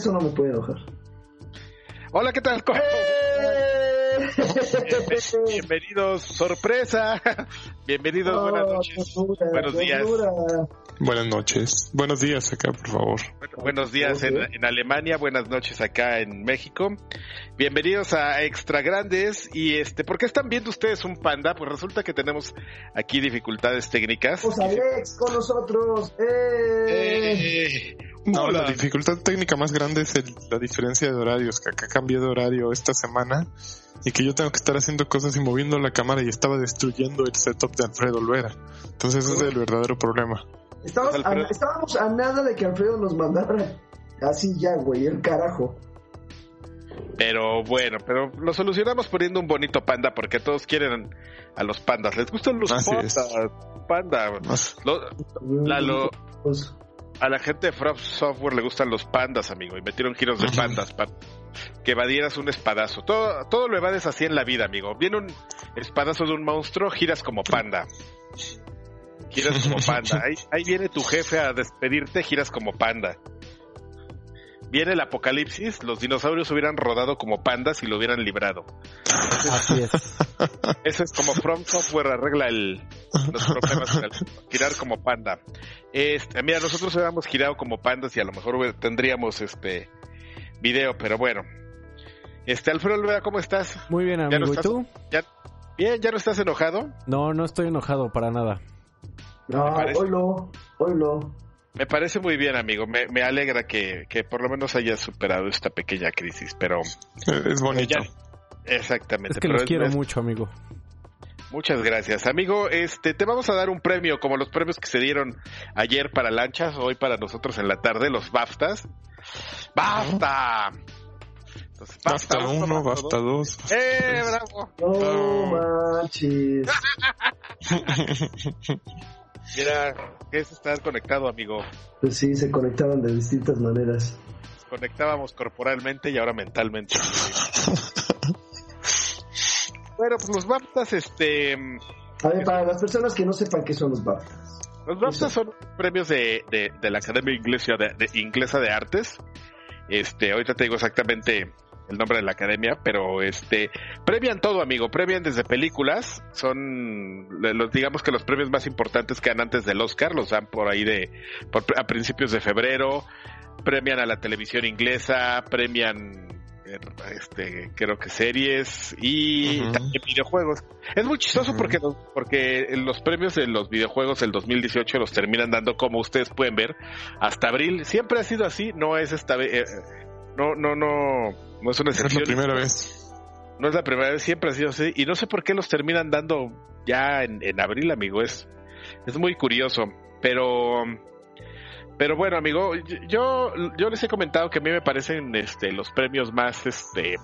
Eso no me puede enojar. Hola, ¿qué tal? ¡Eh! Bienvenidos, sorpresa. Bienvenidos, buenas noches. ternura, Buenos días. ternura. Buenas noches. Buenos días acá, por favor. Bueno, buenos días en, en Alemania, buenas noches acá en México. Bienvenidos a Extra Grandes. Y este, ¿por qué están viendo ustedes un panda? Pues resulta que tenemos aquí dificultades técnicas. Pues Alex con nosotros. ¡Eh! Eh, No, hola. la dificultad técnica más grande es el- la diferencia de horarios, que acá cambié de horario esta semana y que yo tengo que estar haciendo cosas y moviendo la cámara y estaba destruyendo el setup de Alfredo Olvera. Entonces ese es el verdadero problema. Estábamos, Pues, Alfredo. a, estábamos a nada de que Alfredo nos mandara así ya, güey, el carajo. Pero bueno, pero lo solucionamos poniendo un bonito panda porque todos quieren a los pandas. Les gustan los Así pandas. es. Panda. Lo- Lalo, Pues, a la gente de From Software le gustan los pandas, amigo, y metieron giros de pandas para que evadieras un espadazo. Todo, todo lo evades así en la vida, amigo. Viene un espadazo de un monstruo, giras como panda. Giras como panda. Ahí, ahí viene tu jefe a despedirte, giras como panda. Viene el apocalipsis, los dinosaurios hubieran rodado como pandas y lo hubieran librado. Así es. Eso es como From Software arregla el, los problemas el- girar como panda. Este, mira, nosotros hubiéramos girado como pandas y a lo mejor tendríamos este video, pero bueno. Este Alfredo Olvera, ¿cómo estás? Muy bien, Ya no amigo. ¿Y tú? Bien, ¿ya no estás enojado? No, no estoy enojado para nada. no, oílo. Me parece muy bien, amigo. Me, me alegra que, que por lo menos hayas superado esta pequeña crisis, pero Es bonito. ya- exactamente. Es que pero los quiero es- mucho, amigo. Muchas gracias, amigo. Este, te vamos a dar un premio como los premios que se dieron ayer para lanchas, hoy para nosotros en la tarde, los BAFTAs. ¡Basta! Entonces, Basta uno, basta dos. dos. ¡Eh, bravo! No manches. Mira, que es estar conectado, amigo. Pues sí, se conectaban de distintas maneras. Nos conectábamos corporalmente y ahora mentalmente. bueno, pues los BAFTAs, este, A ver, para las personas que no sepan qué son los BAFTAs. Los BAFTA son premios de, de, de la Academia Inglesa de, de- Inglesa de Artes. Este, ahorita te digo exactamente el nombre de la academia, pero este premian todo, amigo, premian desde películas, son los digamos que los premios más importantes que dan antes del Oscar, los dan por ahí de por- a principios de febrero, premian a la televisión inglesa, premian eh, este creo que series y también videojuegos. Es muy chistoso porque los, porque los premios de los videojuegos del 2018 los terminan dando como ustedes pueden ver hasta abril. Siempre ha sido así, no es esta vez eh, no no no no es una Es la primera vez. No es la primera vez, siempre ha sido así. Y no sé por qué los terminan dando ya en, en abril, amigo, es es muy curioso, pero pero bueno, amigo, yo yo les he comentado que a mí me parecen este los premios más este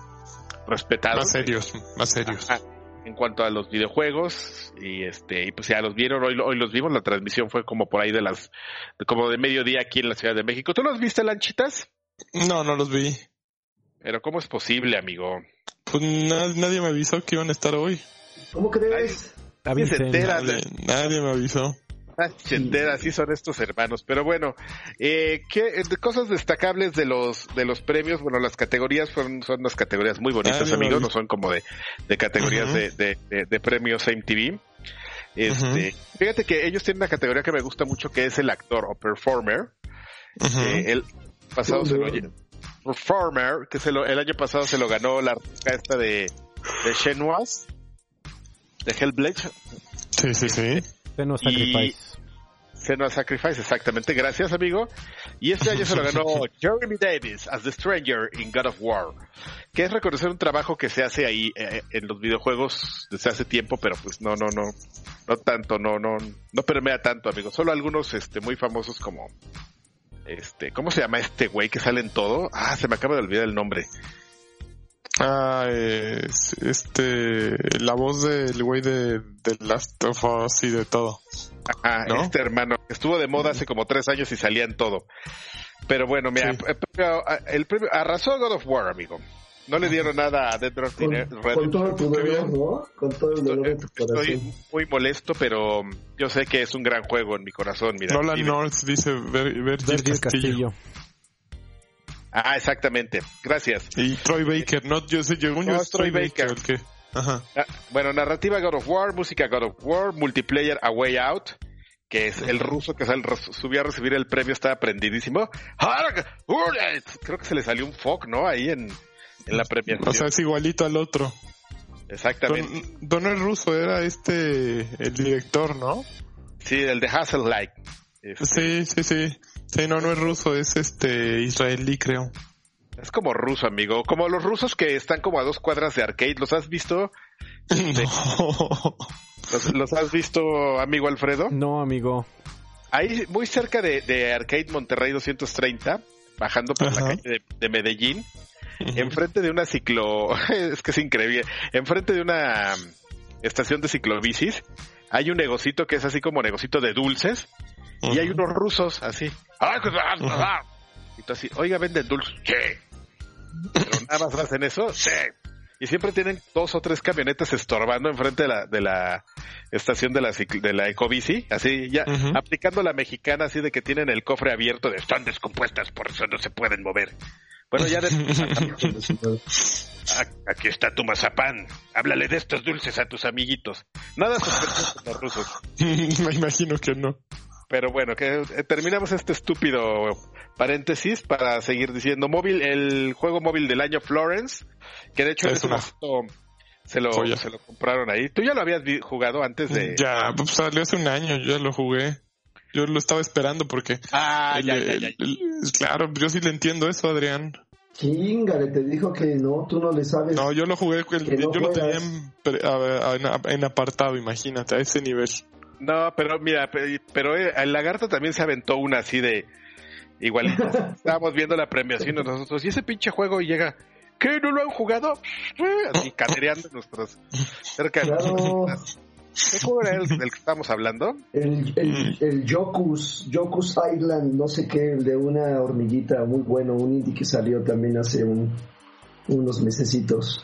respetados. Más serios, más serios. Ajá, en cuanto a los videojuegos y este y pues ya los vieron. Hoy hoy los vimos. La transmisión fue como por ahí de las como de mediodía aquí en la Ciudad de México. Tú los viste lanchitas No, no los vi. Pero cómo es posible amigo Pues na- nadie me avisó que iban a estar hoy. ¿Cómo crees? Nadie se entera. Nadie, nadie me avisó. Ah, se entera, así son estos hermanos pero bueno eh, ¿qué, de cosas destacables de los de los premios bueno las categorías son son unas categorías muy bonitas Nadie amigos no son como de, de categorías Ujú. de, de, de- de premios MTV este fíjate que ellos tienen una categoría que me gusta mucho que es el actor o performer. Eh, el pasado se lo Performer, que se lo, el año pasado se lo ganó la artista esta de, de Shenwas, de Hellblade, Sí, sí, sí. Senua Sacrifice. Senua Sacrifice, exactamente, gracias amigo. Y este año se lo ganó Jeremy Davis as The Stranger in God of War, que es reconocer un trabajo que se hace ahí eh, en los videojuegos desde hace tiempo, pero pues no, no, no, no tanto, no, no, no permea tanto, amigo. Solo algunos, este, muy famosos como, este, ¿cómo se llama este güey que sale en todo? Ah, se me acaba de olvidar el nombre. Ah, es, este, la voz del güey de, de Last of Us y de todo. Ajá, ¿No? este hermano estuvo de moda hace como tres años y salía en todo. Pero bueno, mira, Sí. el, premio, el premio arrasó God of War, amigo. No le dieron nada a Dead Con, Redemption. con todo tu dolor, ¿no? Con todo el dolor de tu Estoy corazón. muy molesto, pero yo sé que es un gran juego en mi corazón. Mira, Nolan North dice Ver, Castillo. Castillo. Ah, exactamente. Gracias. Y Troy Baker, no, yo sé, yo, No, yo es Troy Baker. el que, ajá. Ah, Bueno, narrativa God of War, música God of War, multiplayer A Way Out, que es el ruso que sal- subió a recibir el premio, está aprendidísimo. Creo que se le salió un fuck, ¿no? Ahí en, en la premiación. O sea, es igualito al otro. Exactamente. Don, Don el ruso era este, el director, ¿no? Sí, el de Hustle Like. Este, Sí, sí, sí. Sí, no, no es ruso, es este israelí, creo. Es como ruso, amigo. Como los rusos que están como a dos cuadras de arcade. ¿Los has visto? No. ¿Los, los has visto, amigo Alfredo? No, amigo. Ahí, muy cerca de, de Arcade Monterrey 230, bajando por la calle de, de Medellín, enfrente de una ciclo... es que es increíble. Enfrente de una estación de ciclobicis, hay un negocito que es así como negocito de dulces, y hay unos rusos así. Y tú así, oiga, venden dulces. Sí. Pero nada más hacen eso. Sí. Y siempre tienen dos o tres camionetas estorbando enfrente de la, de la estación de la, de la ecobici, así ya aplicando la mexicana así de que tienen el cofre abierto de están descompuestas, por eso no se pueden mover. Bueno, ya de- a- aquí está tu mazapán, háblale de estos dulces a tus amiguitos. Nada sospechoso con los rusos. Me imagino que no. Pero bueno, que eh, terminamos este estúpido paréntesis para seguir diciendo móvil, el juego móvil del año Florence, que de hecho en Es ese una momento se lo, se lo compraron ahí. Tú ya lo habías jugado antes de... Ya, pues salió hace un año, yo ya lo jugué. Yo lo estaba esperando porque... Ah, el- ya, ya, el- ya. el- claro, yo sí le entiendo eso, Adrián. Chingale, te dijo que no, tú no le sabes. No, yo lo jugué, el- Que no yo lo tenía en, apartado, imagínate, a ese nivel. No, pero mira, pe- pero eh, el lagarto también se aventó una así de igualito. Estábamos viendo la premiación de nosotros y ese pinche juego llega. ¿Qué? ¿No lo han jugado? Así catereando nuestros cerca de Claro. ¿Qué juego era el del que estábamos hablando? El, el, el Yokus, Yokus Island, no sé qué, el de una hormiguita muy bueno, un indie que salió también hace un, unos mesecitos.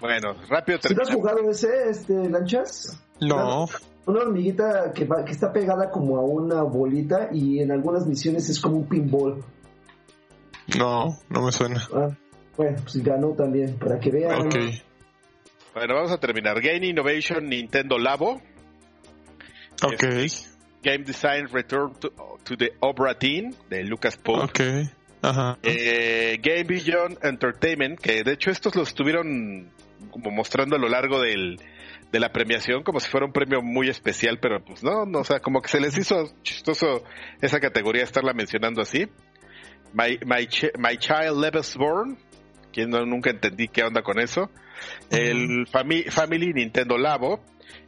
Bueno, rápido ¿Sí has jugado ese, este, Lanchas? No, Una hormiguita que, va, que está pegada como a una bolita y en algunas misiones es como un pinball. no, no me suena. Ah, bueno, pues ganó también, para que vean. Ok. Bueno, vamos a terminar. Game Innovation Nintendo Labo. Ok, Game Design Return to, to the Obra Dinn de Lucas Pope. ok. Ajá. Eh, Game Beyond Entertainment, que de hecho estos los estuvieron como mostrando a lo largo del, de la premiación, como si fuera un premio muy especial, pero pues no, no, o sea, como que se les hizo chistoso esa categoría estarla mencionando así. My, My, My Child Lives Born, que no, nunca entendí qué onda con eso. El Fami- Family Nintendo Labo,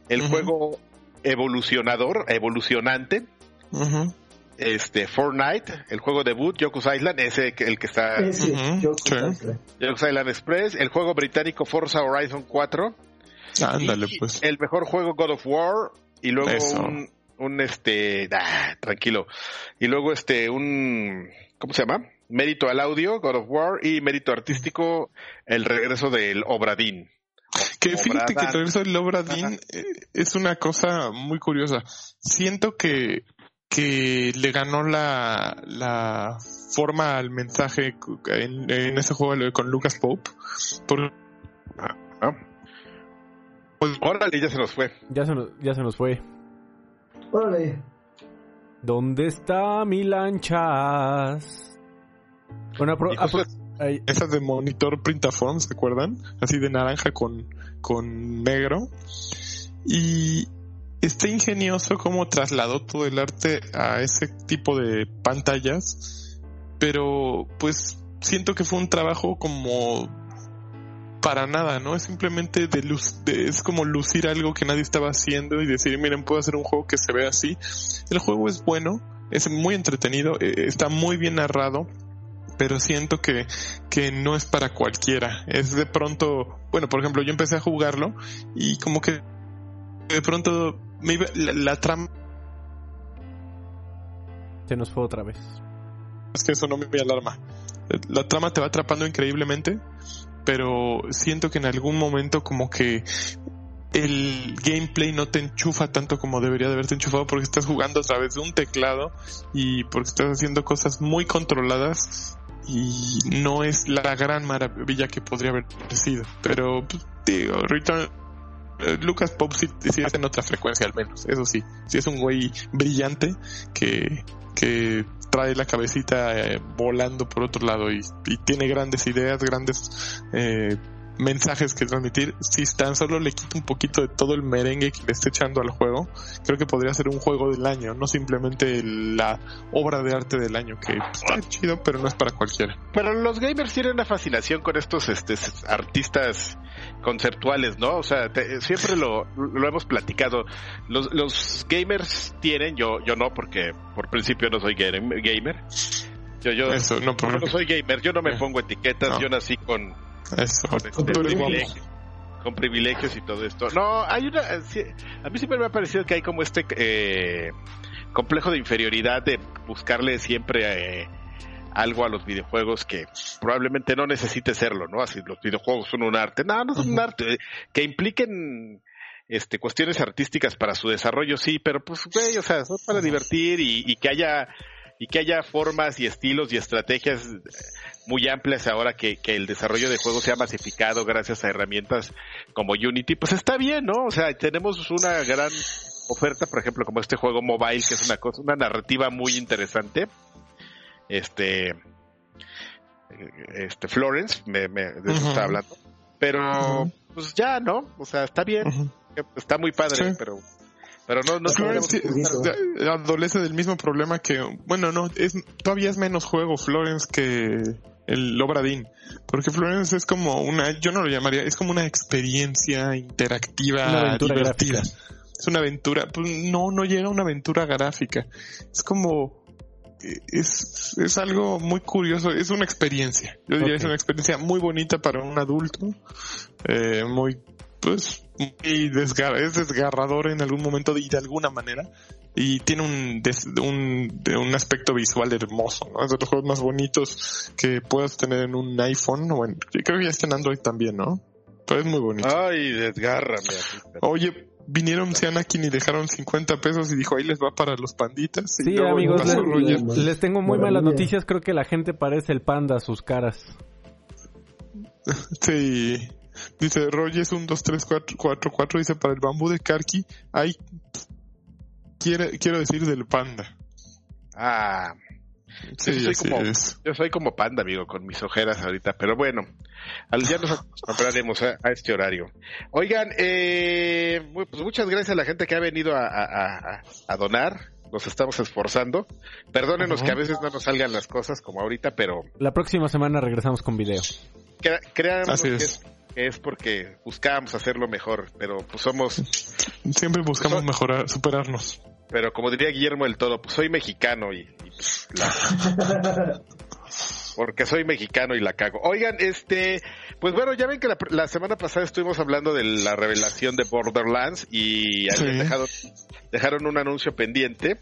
el juego evolucionador, evolucionante, este Fortnite, el juego debut, Yoku's Island, ese el que está Ese, Yokus. Island. Yoku's Island Express, el juego británico Forza Horizon 4, Ándale, y pues. el mejor juego God of War y luego Eso. un un este, ah, tranquilo. Y luego este un ¿cómo se llama? Mérito al audio, God of War y mérito artístico, el regreso del Obradín. Que fíjate que el Obradán. regreso del Obra Dinn eh, es una cosa muy curiosa. Siento que, que le ganó la, la forma al mensaje en, en ese juego con Lucas Pope. Pues, Órale, ya se nos fue. Ya se nos, ya se nos fue. Órale. ¿Dónde está mi lanchas? Bueno, apro- esas de monitor printafón, ¿se acuerdan? Así de naranja con, con negro. Y está ingenioso cómo trasladó todo el arte a ese tipo de pantallas, pero pues siento que fue un trabajo como para nada, ¿no? Es simplemente de luz, de- es como lucir algo que nadie estaba haciendo y decir, miren, puedo hacer un juego que se ve así. El juego es bueno, es muy entretenido, eh, está muy bien narrado, pero siento que, que no es para cualquiera. Es de pronto, bueno, por ejemplo, yo empecé a jugarlo y como que de pronto me iba, la, la trama se nos fue otra vez. es que eso no me alarma. La trama te va atrapando increíblemente, pero siento que en algún momento como que el gameplay no te enchufa tanto como debería de haberte enchufado porque estás jugando a través de un teclado y porque estás haciendo cosas muy controladas y no es la gran maravilla que podría haber sido. Pero, pues, digo, ahorita eh, Lucas Pop sí, sí es en otra frecuencia al menos, eso sí. Sí es un güey brillante que, que trae la cabecita eh, volando por otro lado y, y tiene grandes ideas, grandes eh, mensajes que transmitir. Si tan solo le quita un poquito de todo el merengue que le está echando al juego, creo que podría ser un juego del año, no simplemente la obra de arte del año, que está chido, pero no es para cualquiera. Pero los gamers tienen una fascinación con estos este, artistas conceptuales, ¿no? O sea, te- siempre lo, lo hemos platicado. Los, los gamers tienen, yo, yo no, porque por principio no soy game- gamer. Yo, yo, Eso, no, yo por no soy gamer, yo no me pongo etiquetas, No. yo nací con, eso. con, este, privilegios, con privilegios y todo esto. No, hay una, eh, a mí siempre me ha parecido que hay como este eh, complejo de inferioridad de buscarle siempre eh, algo a los videojuegos que probablemente no necesite serlo, ¿no? Así los videojuegos son un arte. No, no son un arte. eh, Que impliquen este cuestiones artísticas para su desarrollo, sí, pero pues, güey, o sea, son para divertir y, y que haya y que haya formas y estilos y estrategias eh, muy amplias ahora que, que el desarrollo de juegos sea masificado gracias a herramientas como Unity, pues está bien, ¿no? O sea, tenemos una gran oferta, por ejemplo, como este juego mobile, que es una cosa, una narrativa muy interesante. Este, este Florence, me, me- de eso está hablando. Pero, pues ya, ¿no? O sea, está bien, está muy padre, Sí. pero, pero no, no Florence eh, adolece del mismo problema que, bueno, no, es todavía es menos juego Florence que el Obradín, porque Florence es como una, yo no lo llamaría, es como una experiencia interactiva Una aventura divertida. gráfica. Es una aventura, pues no, no llega a una aventura gráfica. Es como, es, es algo muy curioso, es una experiencia. Yo diría Ok. es una experiencia muy bonita para un adulto, eh, muy, pues, muy desgar es desgarrador en algún momento y de alguna manera. Y tiene un, des- un, de un aspecto visual hermoso, ¿no? Es de los juegos más bonitos que puedas tener en un iPhone, o en, creo que ya está en Android también, ¿no? Pero es muy bonito. Ay, desgárrame. así. Oye, vinieron Anakin y dejaron 50 pesos y dijo, ahí les va para los panditas. Sí, amigos, les- Roger. les- Les tengo muy malas noticias. Creo que la gente parece el panda a sus caras. Sí. Dice, Roger es un 2, 3, 4, 4, 4. Dice, para el bambú de Karki hay... Quiere, quiero decir del panda. Ah, Sí, Yo soy como- yo soy como panda, amigo, con mis ojeras ahorita, pero bueno, al, ya nos acostumbraremos a, a este horario. Oigan, eh, pues muchas gracias a la gente que ha venido a, a- a- a donar. Nos estamos esforzando. Perdónenos que a veces no nos salgan las cosas como ahorita, pero La próxima semana regresamos con video. crea- créanos Así que es. Es, que es porque buscábamos hacerlo mejor, pero pues somos, Siempre buscamos Soy- mejorar, superarnos. pero como diría Guillermo del Todo, pues soy mexicano y, y, pues, la- porque soy mexicano y la cago. Oigan, este, pues bueno, ya ven que la, la semana pasada estuvimos hablando de la revelación de Borderlands y habían Sí. dejado, dejaron un anuncio pendiente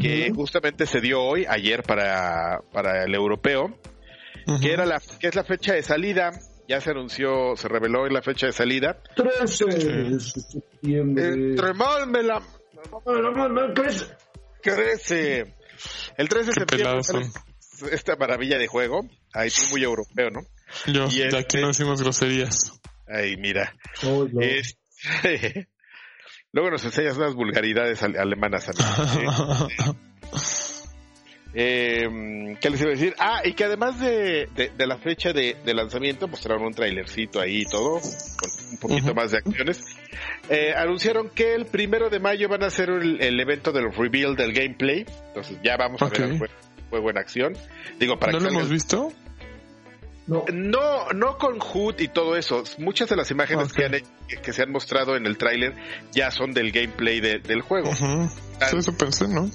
que justamente se dio hoy, ayer para, para el europeo, que era la, que es la fecha de salida. Ya se anunció, se reveló hoy la fecha de salida. 13 de septiembre. Entre mal me la No, no, no, crece. crece. El 3 de septiembre sale esta maravilla de juego. Ahí tú muy europeo, ¿no? Yo, Y de este- aquí no decimos groserías. Ay, mira. Oh, no. Este- Luego nos enseñas unas vulgaridades ale- alemanas. amigo. Eh, ¿Qué les iba a decir? Ah, y que además de, de, de la fecha de, de lanzamiento, mostraron un trailercito ahí y todo, con un poquito más de acciones. Eh, anunciaron que el primero de mayo van a hacer el, el evento del reveal del gameplay. Entonces ya vamos a ver el jue- juego en acción. Digo, para ¿No que lo hemos visto? No. no, no con HUD y todo eso. Muchas de las imágenes que, han, hecho- que, que se han mostrado en el tráiler ya son del gameplay de- del juego. Sí, eso pensé, ¿no?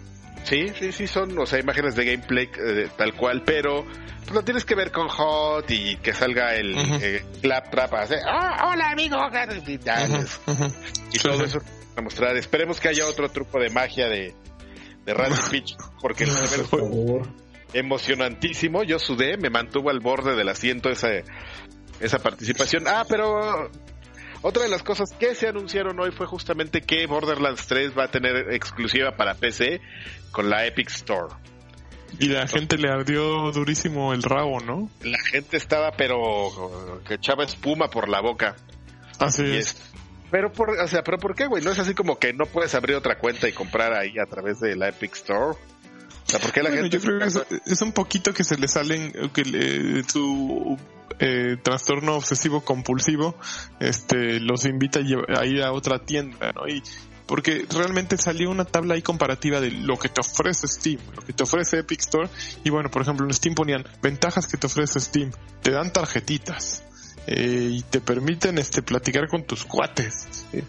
Sí, sí, sí, son, o sea, imágenes de gameplay eh, tal cual, pero pues lo tienes que ver con HUD y que salga el Ujú. eh, clap trap, así, "Ah, hola amigo, Ujú, ujú. y todo eso a mostrar. Esperemos que haya otro truco de magia de, de Randy Pitch, porque el Por favor. emocionantísimo. Yo sudé, me mantuvo al borde del asiento esa, esa participación. Ah, pero otra de las cosas que se anunciaron hoy fue justamente que Borderlands 3 va a tener exclusiva para PC con la Epic Store. Y la gente le ardió durísimo el rabo, ¿no? La gente estaba, pero que echaba espuma por la boca. Así es. es- Pero por, o sea, pero ¿por qué, güey? No es así como que no puedes abrir otra cuenta y comprar ahí a través de la Epic Store. O sea, ¿por qué la Bueno, gente yo creo que es, es un poquito que se le salen que le- su eh, trastorno obsesivo compulsivo este los invita a ir a otra tienda, ¿no? Y porque realmente salió una tabla ahí comparativa de lo que te ofrece Steam, lo que te ofrece Epic Store y bueno, por ejemplo en Steam ponían ventajas que te ofrece Steam, te dan tarjetitas eh, y te permiten este platicar con tus cuates. Eh,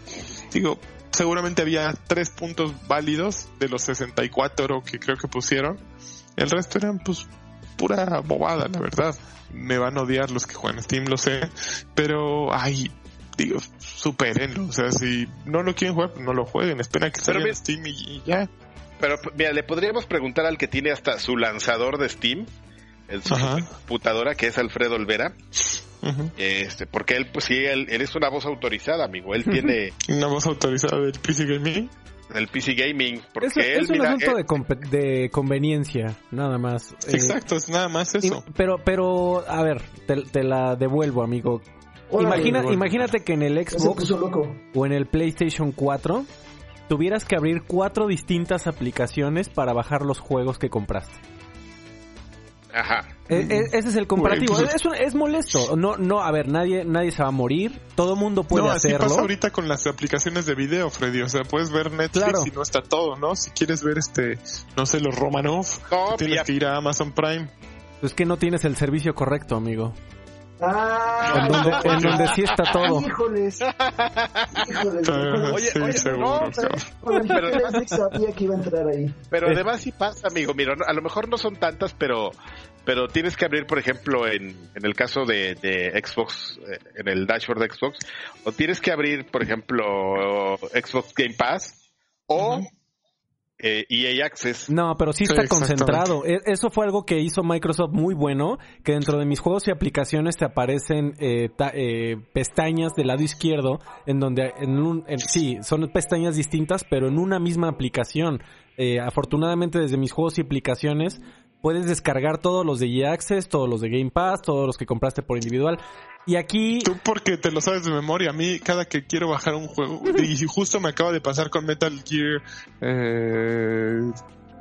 digo, seguramente había tres puntos válidos de los 64 que creo que pusieron. El resto eran pues pura bobada, la verdad. Me van a odiar los que juegan Steam, lo sé. Pero, ay, digo, supérenlo. O sea, si no lo quieren jugar, pues no lo jueguen. Espera que salga en Steam y, y ya. Pero mira, le podríamos preguntar al que tiene hasta su lanzador de Steam en su Ajá. computadora, que es Alfredo Olvera, Este, porque él, pues sí, él, él es una voz autorizada, amigo. Él tiene Una voz autorizada del PC Gaming. el PC Gaming, porque Es, él, es un mira, asunto él- de, conveniencia, nada más. Eh, Exacto, es nada más y- eso. pero, pero, a ver, te, te la devuelvo, amigo. Imagina, imagínate que en el Xbox loco. o en el PlayStation 4 tuvieras que abrir cuatro distintas aplicaciones para bajar los juegos que compraste. Ajá. E- e- ese es el comparativo. Pues- es, un- es molesto. No, no, a ver, nadie, nadie se va a morir. Todo mundo puede no, así hacerlo. pasa ahorita con las aplicaciones de video, Freddy. O sea, puedes ver Netflix Claro. y no está todo, ¿no? Si quieres ver este, no sé, los Romanov, No, tienes ya- que ir a Amazon Prime. Es que no tienes el servicio correcto, amigo. Ah, En donde, en donde sí está todo. Híjoles. Híjoles. Oye, sí, oye, seguro, no, dijiste Netflix sabía que iba a entrar ahí. Pero Eh. además sí pasa, amigo. Mira, a lo mejor no son tantas, pero pero tienes que abrir, por ejemplo, en, en el caso de, de Xbox, eh, en el dashboard de Xbox, o tienes que abrir, por ejemplo, Xbox Game Pass o. eh, EA Access. No, pero sí está concentrado. E- Eso fue algo que hizo Microsoft muy bueno, que dentro de mis juegos y aplicaciones te aparecen eh, ta- eh, pestañas del lado izquierdo, en donde en un, en- sí, son pestañas distintas, pero en una misma aplicación. Eh, afortunadamente desde mis juegos y aplicaciones puedes descargar todos los de EA Access, todos los de Game Pass, todos los que compraste por individual. Y aquí Tú porque te lo sabes de memoria, a mí cada que quiero bajar un juego, y justo me acaba de pasar con Metal Gear, eh,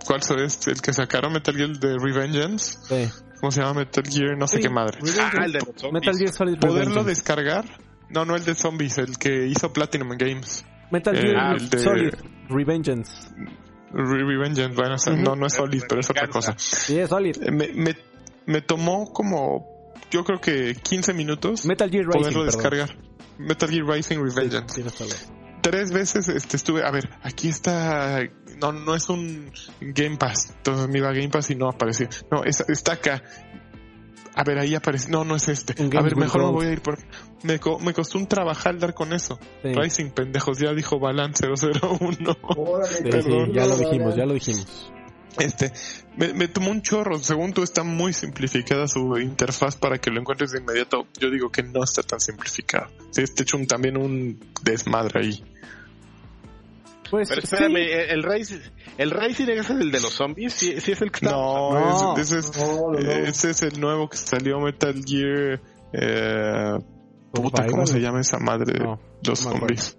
¿cuál es? El que sacaron Metal Gear de Revengeance, eh, ¿cómo se llama? Metal Gear, no sé Sí, qué madre. Ah, el de los zombies. Metal Gear Solid Poderlo Revengeance. descargar, no, no el de zombies, el que hizo Platinum Games. Metal eh, Gear el de- Solid Revengeance. Re- Revengeance, bueno, o sea, no, no es Solid, pero es otra cosa. Sí, es Solid. Eh, Me, me, me tomó como, yo creo que 15 minutos Metal Gear Rising, poderlo perdón. descargar. Metal Gear Rising Revengeance. Sí, tres veces este estuve, a ver, aquí está, no, no es un Game Pass, entonces me iba a Game Pass y no apareció, no, es- está acá, a ver, ahí aparece, no, no es este, a ver, mejor me voy a ir por, me, co- me costó un trabajar dar con eso, Sí. Rising, pendejos, ya dijo Balan 001, Órale, Sí, Perdón, sí, ya lo dijimos, ya lo dijimos. este, me, me tomó un chorro, según tú está muy simplificada su interfaz para que lo encuentres de inmediato, yo digo que no está tan simplificado, sí, está hecho un, también un desmadre ahí. Pues Pero sí, espérame, el Rising, el Rising es el de los zombies, sí, sí es el que está. No, No. ese, ese es, No, no, no. ese es el nuevo que salió Metal Gear. Eh, puta, ¿cómo se llama esa madre de No, los zombies?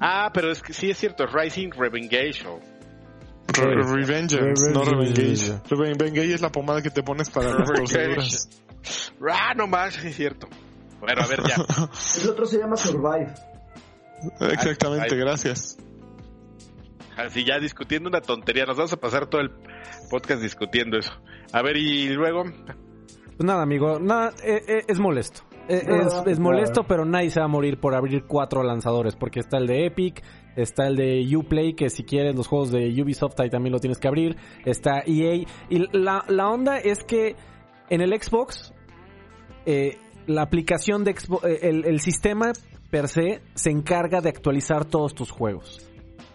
Ah, pero es que sí es cierto, Rising Revengation. Re-. Revengeance, no. Revengage. Revengeage es la pomada que te pones para las torceduras. Ah, no más, es cierto. Bueno, a ver ya. El otro se llama Survive. Exactamente, gracias. Así ya discutiendo una tontería, nos vamos a pasar todo el podcast discutiendo eso. A ver, y luego, Pues nada, amigo, nada, eh, eh, es molesto. Eh, No, es, es no. molesto, pero nadie se va a morir por abrir cuatro lanzadores, porque está el de Epic, está el de Uplay, que si quieres los juegos de Ubisoft ahí también lo tienes que abrir, está EA, y la, la onda es que en el Xbox, eh, la aplicación de Xbox, eh, el, el sistema per se se encarga de actualizar todos tus juegos.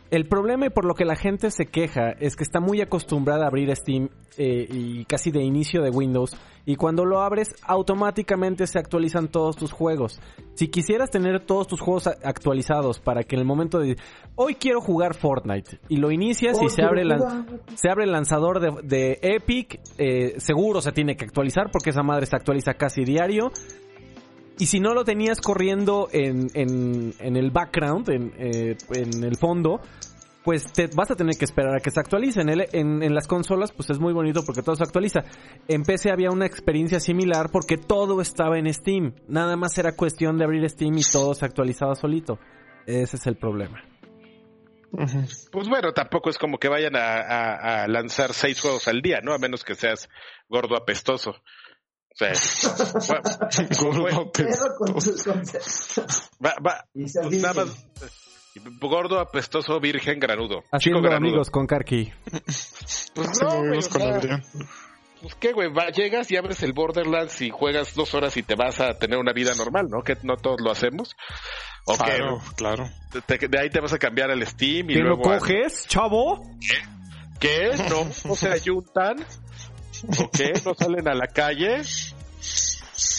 El problema y por lo que la gente se queja es que está muy acostumbrada a abrir Steam eh, y casi de inicio de Windows y cuando lo abres automáticamente se actualizan todos tus juegos. Si quisieras tener todos tus juegos actualizados para que en el momento de hoy quiero jugar Fortnite y lo inicias y se abre, la- se abre el lanzador de, de Epic, eh, seguro se tiene que actualizar porque esa madre se actualiza casi diario. Y si no lo tenías corriendo en, en, en el background, en, eh, en el fondo, pues te vas a tener que esperar a que se actualice. En, el- en, en las consolas, pues es muy bonito porque todo se actualiza. En PC había una experiencia similar porque todo estaba en Steam. Nada más era cuestión de abrir Steam y todo se actualizaba solito. Ese es el problema. Pues bueno, tampoco es como que vayan a, a- a lanzar seis juegos al día, ¿no? A menos que seas gordo apestoso. O sea, va, Gordo Pero con apestoso. sus conceptos. va, va- pues nada más, gordo apestoso virgen granudo. Chico Haciendo granudo. amigos con Karki. Pues Sí, no, güey, o con sea, Adrián. pues qué, güey, va- llegas y abres el Borderlands y juegas dos horas y te vas a tener una vida normal, ¿no? Que no todos lo hacemos. O que Claro, claro. te- de ahí te vas a cambiar al Steam y ¿Que lo luego... a- coges, chavo? ¿Qué? ¿No, no se ayuntan? ¿O qué? ¿No salen a la calle?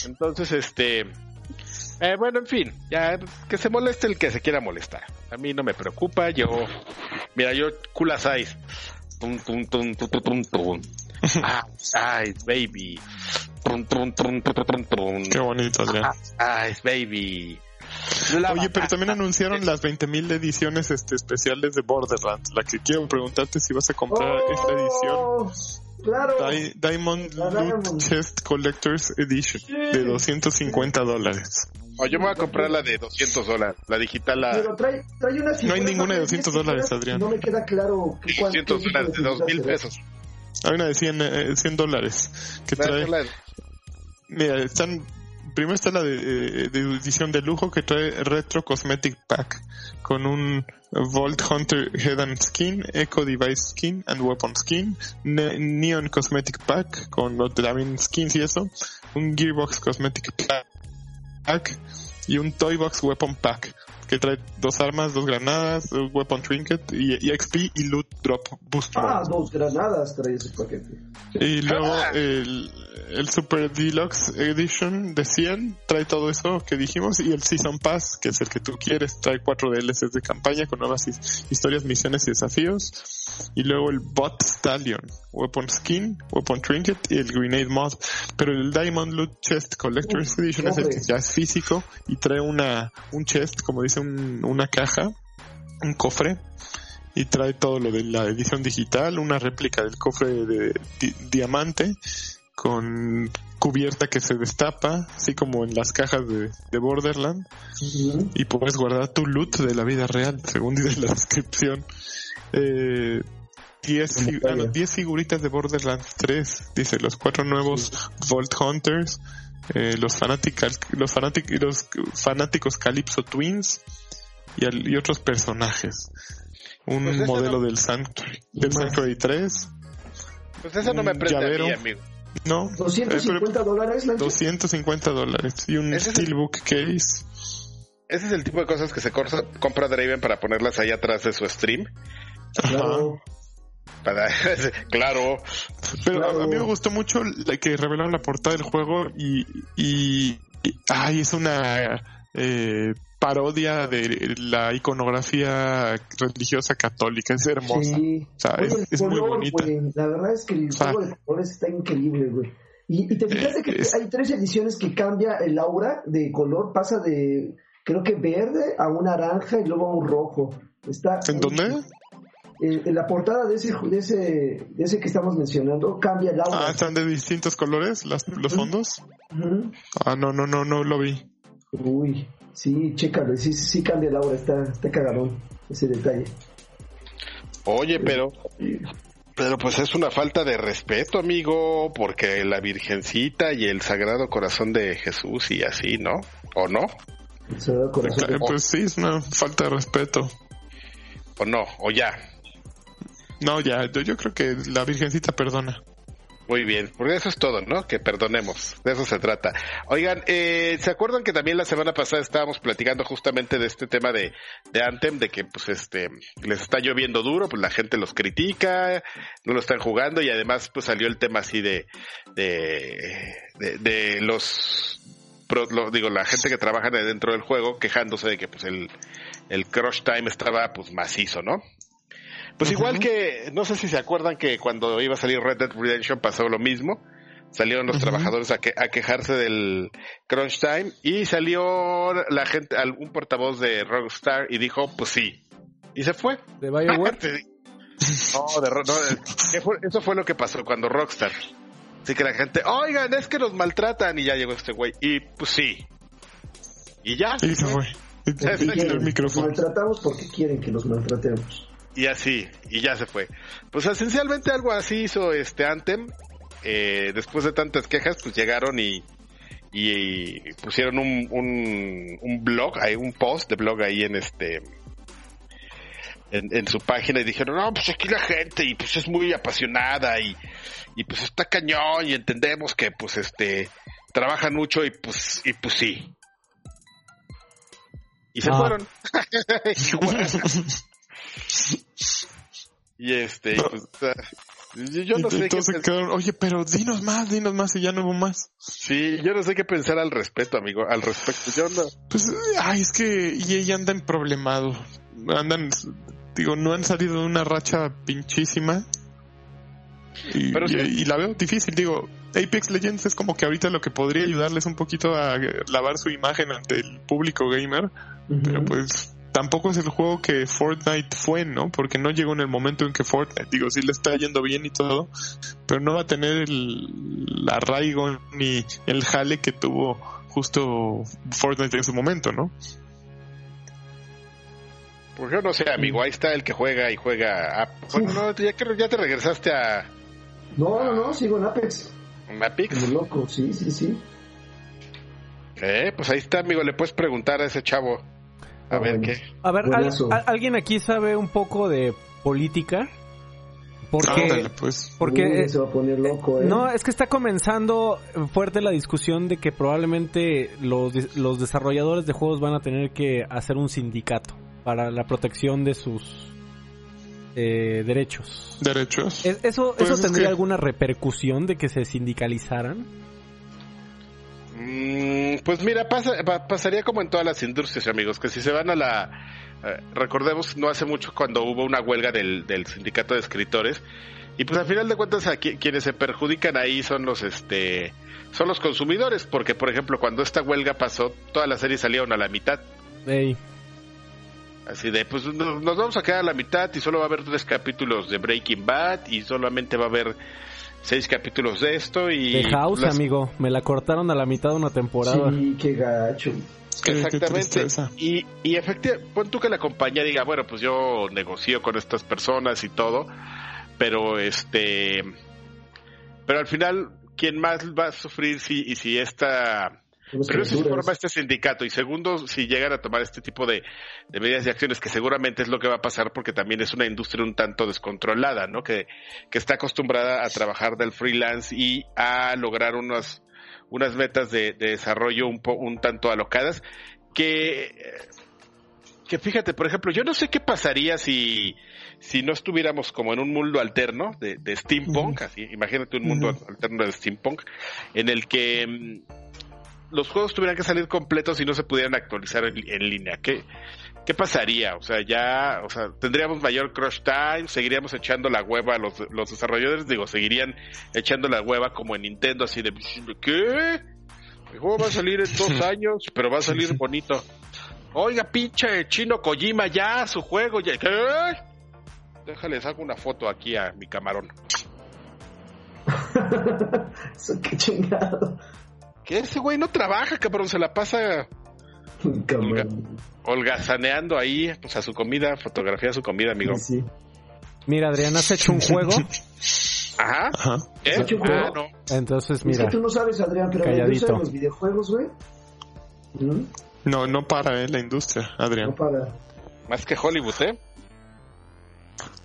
Entonces, este... eh, bueno, en fin, ya que se moleste el que se quiera molestar. A mí no me preocupa, yo... Mira, yo cool as ice. Tum, tum, tum, tum, tum, tum, tum. Ah, baby. Tum, tum, tum, tum, tum, tum. Qué bonito, Adrián. Ah, baby. La Oye, pero también anunciaron las 20.000 ediciones este, especiales de Borderlands. La que quiero preguntarte si vas a comprar esta edición. Claro. Di- Diamond La Loot Diamond. Chest Collector's Edition de 250 dólares. Oh, yo me voy a comprar la de 200 dólares. La digital, la Pero trae, trae una No hay ninguna de más 200 10 dólares, Adrián. No me queda claro qué cuánto 200 tipo dólares, de figuras 2 mil pesos. Hay una de 100, eh, 100 dólares que trae. Mira, están. Primero está la de, eh, de edición de lujo que trae Retro Cosmetic Pack con un Vault Hunter Head and Skin, Echo Device Skin and Weapon Skin, Ne- Neon Cosmetic Pack con los también skins y eso, un Gearbox Cosmetic Pack y un Toy Box Weapon Pack que trae dos armas, dos granadas, un Weapon Trinket y, y XP y Loot Drop Booster. Ah, dos granadas trae ese paquete. Y luego el, el Super Deluxe Edition de 100 trae todo eso que dijimos y el Season Pass, que es el que tú quieres, trae cuatro DLCs de campaña con nuevas his- historias, misiones y desafíos. Y luego el Bot Stallion, Weapon Skin, Weapon Trinket y el Grenade Mod. Pero el Diamond Loot Chest Collector's Edition es el que ya es físico y trae una, un chest, como dice un- una caja, un cofre y trae todo lo de la edición digital, una réplica del cofre de di- diamante con cubierta que se destapa, así como en las cajas de, de Borderland, y puedes guardar tu loot de la vida real, según dice la descripción. Eh, 10 Como fi- ah, no, talla. 10 figuritas de Borderlands 3, dice los cuatro nuevos Vault Hunters, eh, los, fanatical, los, fanatic- los fanáticos Calypso Twins y, al- y otros personajes. Un Pues modelo no- del Sanctuary, del Más. Sanctuary 3, Pues eso no me prende a mí, amigo. ¿no? Eh, pero 250 dólares, Lancho. 250 dólares y un Ese es el- Steelbook case. Ese es el tipo de cosas que se corsa- compra Draven para ponerlas ahí atrás de su stream. Claro. Para... claro. Pero a- a, mí me gustó mucho la que revelaron la portada del juego y, y, y- ay, es una eh, parodia de la iconografía religiosa católica, es hermosa. Sí. O sea, Oye, es, es muy color, bonita. güey, La verdad es que el sea, juego de colores está increíble, güey. Y, y te fijaste que es- hay tres ediciones que cambia el aura de color, pasa de, creo que verde a un naranja y luego a un rojo. Está ¿En dónde? Eh, en la portada de ese, de ese, de ese que estamos mencionando cambia el aura. Ah, están de distintos colores las, los fondos. Ah, no, no, no, no lo vi. Uy, sí, chécalo, sí, sí cambia el aura, está, está cagadón ese detalle. Oye, pero... Pero pues es una falta de respeto, amigo, porque la Virgencita y el Sagrado Corazón de Jesús y así, ¿no? ¿O no? El Sagrado Corazón de- Eh, Pues sí, es una falta de respeto. ¿O no? ¿O ya? No, ya, yo, creo que la Virgencita perdona. Muy bien, porque eso es todo, ¿no? Que perdonemos, de eso se trata. Oigan, eh, ¿se acuerdan que también la semana pasada estábamos platicando justamente de este tema de, de Anthem, de que pues este les está lloviendo duro, pues la gente los critica, no lo están jugando y además pues salió el tema así de de, de, de los digo la gente que trabaja dentro del juego quejándose de que pues el el crush time estaba pues macizo, ¿no? Pues igual que, no sé si se acuerdan que cuando iba a salir Red Dead Redemption pasó lo mismo. Salieron los trabajadores a, que- a quejarse del crunch time y salió la gente, algún portavoz de Rockstar y dijo, pues sí. Y se fue. De BioWare. no, de no, eso fue lo que pasó cuando Rockstar. Así que la gente, oigan, es que nos maltratan y ya llegó este güey. Y pues sí. Y ya. Y se fue. Y y el micrófono. maltratamos porque quieren que los maltratemos. Y así, y ya se fue. Pues esencialmente algo así hizo este Anthem. Eh, después de tantas quejas, pues llegaron y, y pusieron un, un, un blog, hay un post de blog ahí en este en, en su página y dijeron, no, pues aquí la gente y pues es muy apasionada y, y pues está cañón y entendemos que pues este trabajan mucho y pues y pues sí. Y se Ah. fueron. Y este, y pues, yo, yo no Y sé entonces quedaron, oye, pero dinos más, dinos más y ya no hubo más. sí, yo no sé qué pensar al respecto, amigo, al respecto. Yo no, Pues, ay, es que EA andan problemado. Andan, digo, no han salido de una racha pinchísima. Y, Pero sí. y- y la veo difícil, digo, Apex Legends es como que ahorita lo que podría ayudarles un poquito a lavar su imagen ante el público gamer, pero pues tampoco es el juego que Fortnite fue, ¿no? Porque no llegó en el momento en que Fortnite, digo, sí le está yendo bien y todo, pero no va a tener el arraigo ni el jale que tuvo justo Fortnite en su momento, ¿no? pues yo no sé, amigo, ahí está el que juega y juega. a- bueno, no, ya, que- ya te regresaste a, No, no, no, sigo en Apex. a Pix. Como loco, sí, sí, sí. Eh, pues ahí está, amigo, le puedes preguntar a ese chavo. A Ah, ver qué. A ver, ¿al- Buenazo. al- ¿alguien aquí sabe un poco de política? Porque, Ándale, pues. porque Uy, se va a poner loco, ¿eh? no, es que está comenzando fuerte la discusión de que probablemente los, los desarrolladores de juegos van a tener que hacer un sindicato para la protección de sus eh, derechos. Derechos. ¿Es- ¿Eso, Pues eso es tendría que- alguna repercusión de que se sindicalizaran? Mm, pues mira, pasa, pa- pasaría como en todas las industrias, amigos, que si se van a la... eh, recordemos, no hace mucho cuando hubo una huelga del, del sindicato de escritores, y pues al final de cuentas a qui- quienes se perjudican ahí son los este son los consumidores, porque por ejemplo cuando esta huelga pasó, todas las series salieron a la mitad. Ey, Así de, pues nos vamos a quedar a la mitad y solo va a haber tres capítulos de Breaking Bad y solamente va a haber seis capítulos de esto y... The House, las- amigo, me la cortaron a la mitad de una temporada. Sí, qué gacho. Qué- Exactamente. y, y efectivamente, pon tú que la compañía diga, bueno, pues yo negocio con estas personas y todo, pero este, pero al final, ¿quién más va a sufrir si, y si esta, Primero si se forma este sindicato y segundo si llegan a tomar este tipo de, de medidas y acciones que seguramente es lo que va a pasar porque también es una industria un tanto descontrolada, ¿no? Que, que está acostumbrada a trabajar del freelance y a lograr unas, unas metas de, de desarrollo un, po, un tanto alocadas que, que fíjate, por ejemplo, yo no sé qué pasaría si, si no estuviéramos como en un mundo alterno de, de steampunk, así, imagínate un mundo alterno de steampunk, en el que mm, los juegos tuvieran que salir completos y no se pudieran actualizar en, en línea. ¿Qué, ¿Qué pasaría? O sea, ya, o sea, tendríamos mayor crush time, seguiríamos echando la hueva a los, los desarrolladores, digo, seguirían echando la hueva como en Nintendo, así de, ¿qué? El juego va a salir en dos años, pero va a salir bonito. Oiga, pinche chino Kojima, ya, su juego, ya. ¿Qué? Déjale, saco una foto aquí a mi camarón. Eso qué chingado. Que ese güey no trabaja, cabrón, se la pasa holgazaneando ahí, pues a su comida, fotografía su comida, amigo. Sí, sí. Mira, Adrián, ¿has hecho un juego? Ajá. Ajá. ¿Eh? ¿Has hecho un Ah, juego? no. Entonces, Es mira, que tú no sabes, Adrián, pero Calladito. la industria de los videojuegos, güey. ¿Mm? No, no para eh, la industria, Adrián. No para. Más que Hollywood, ¿eh?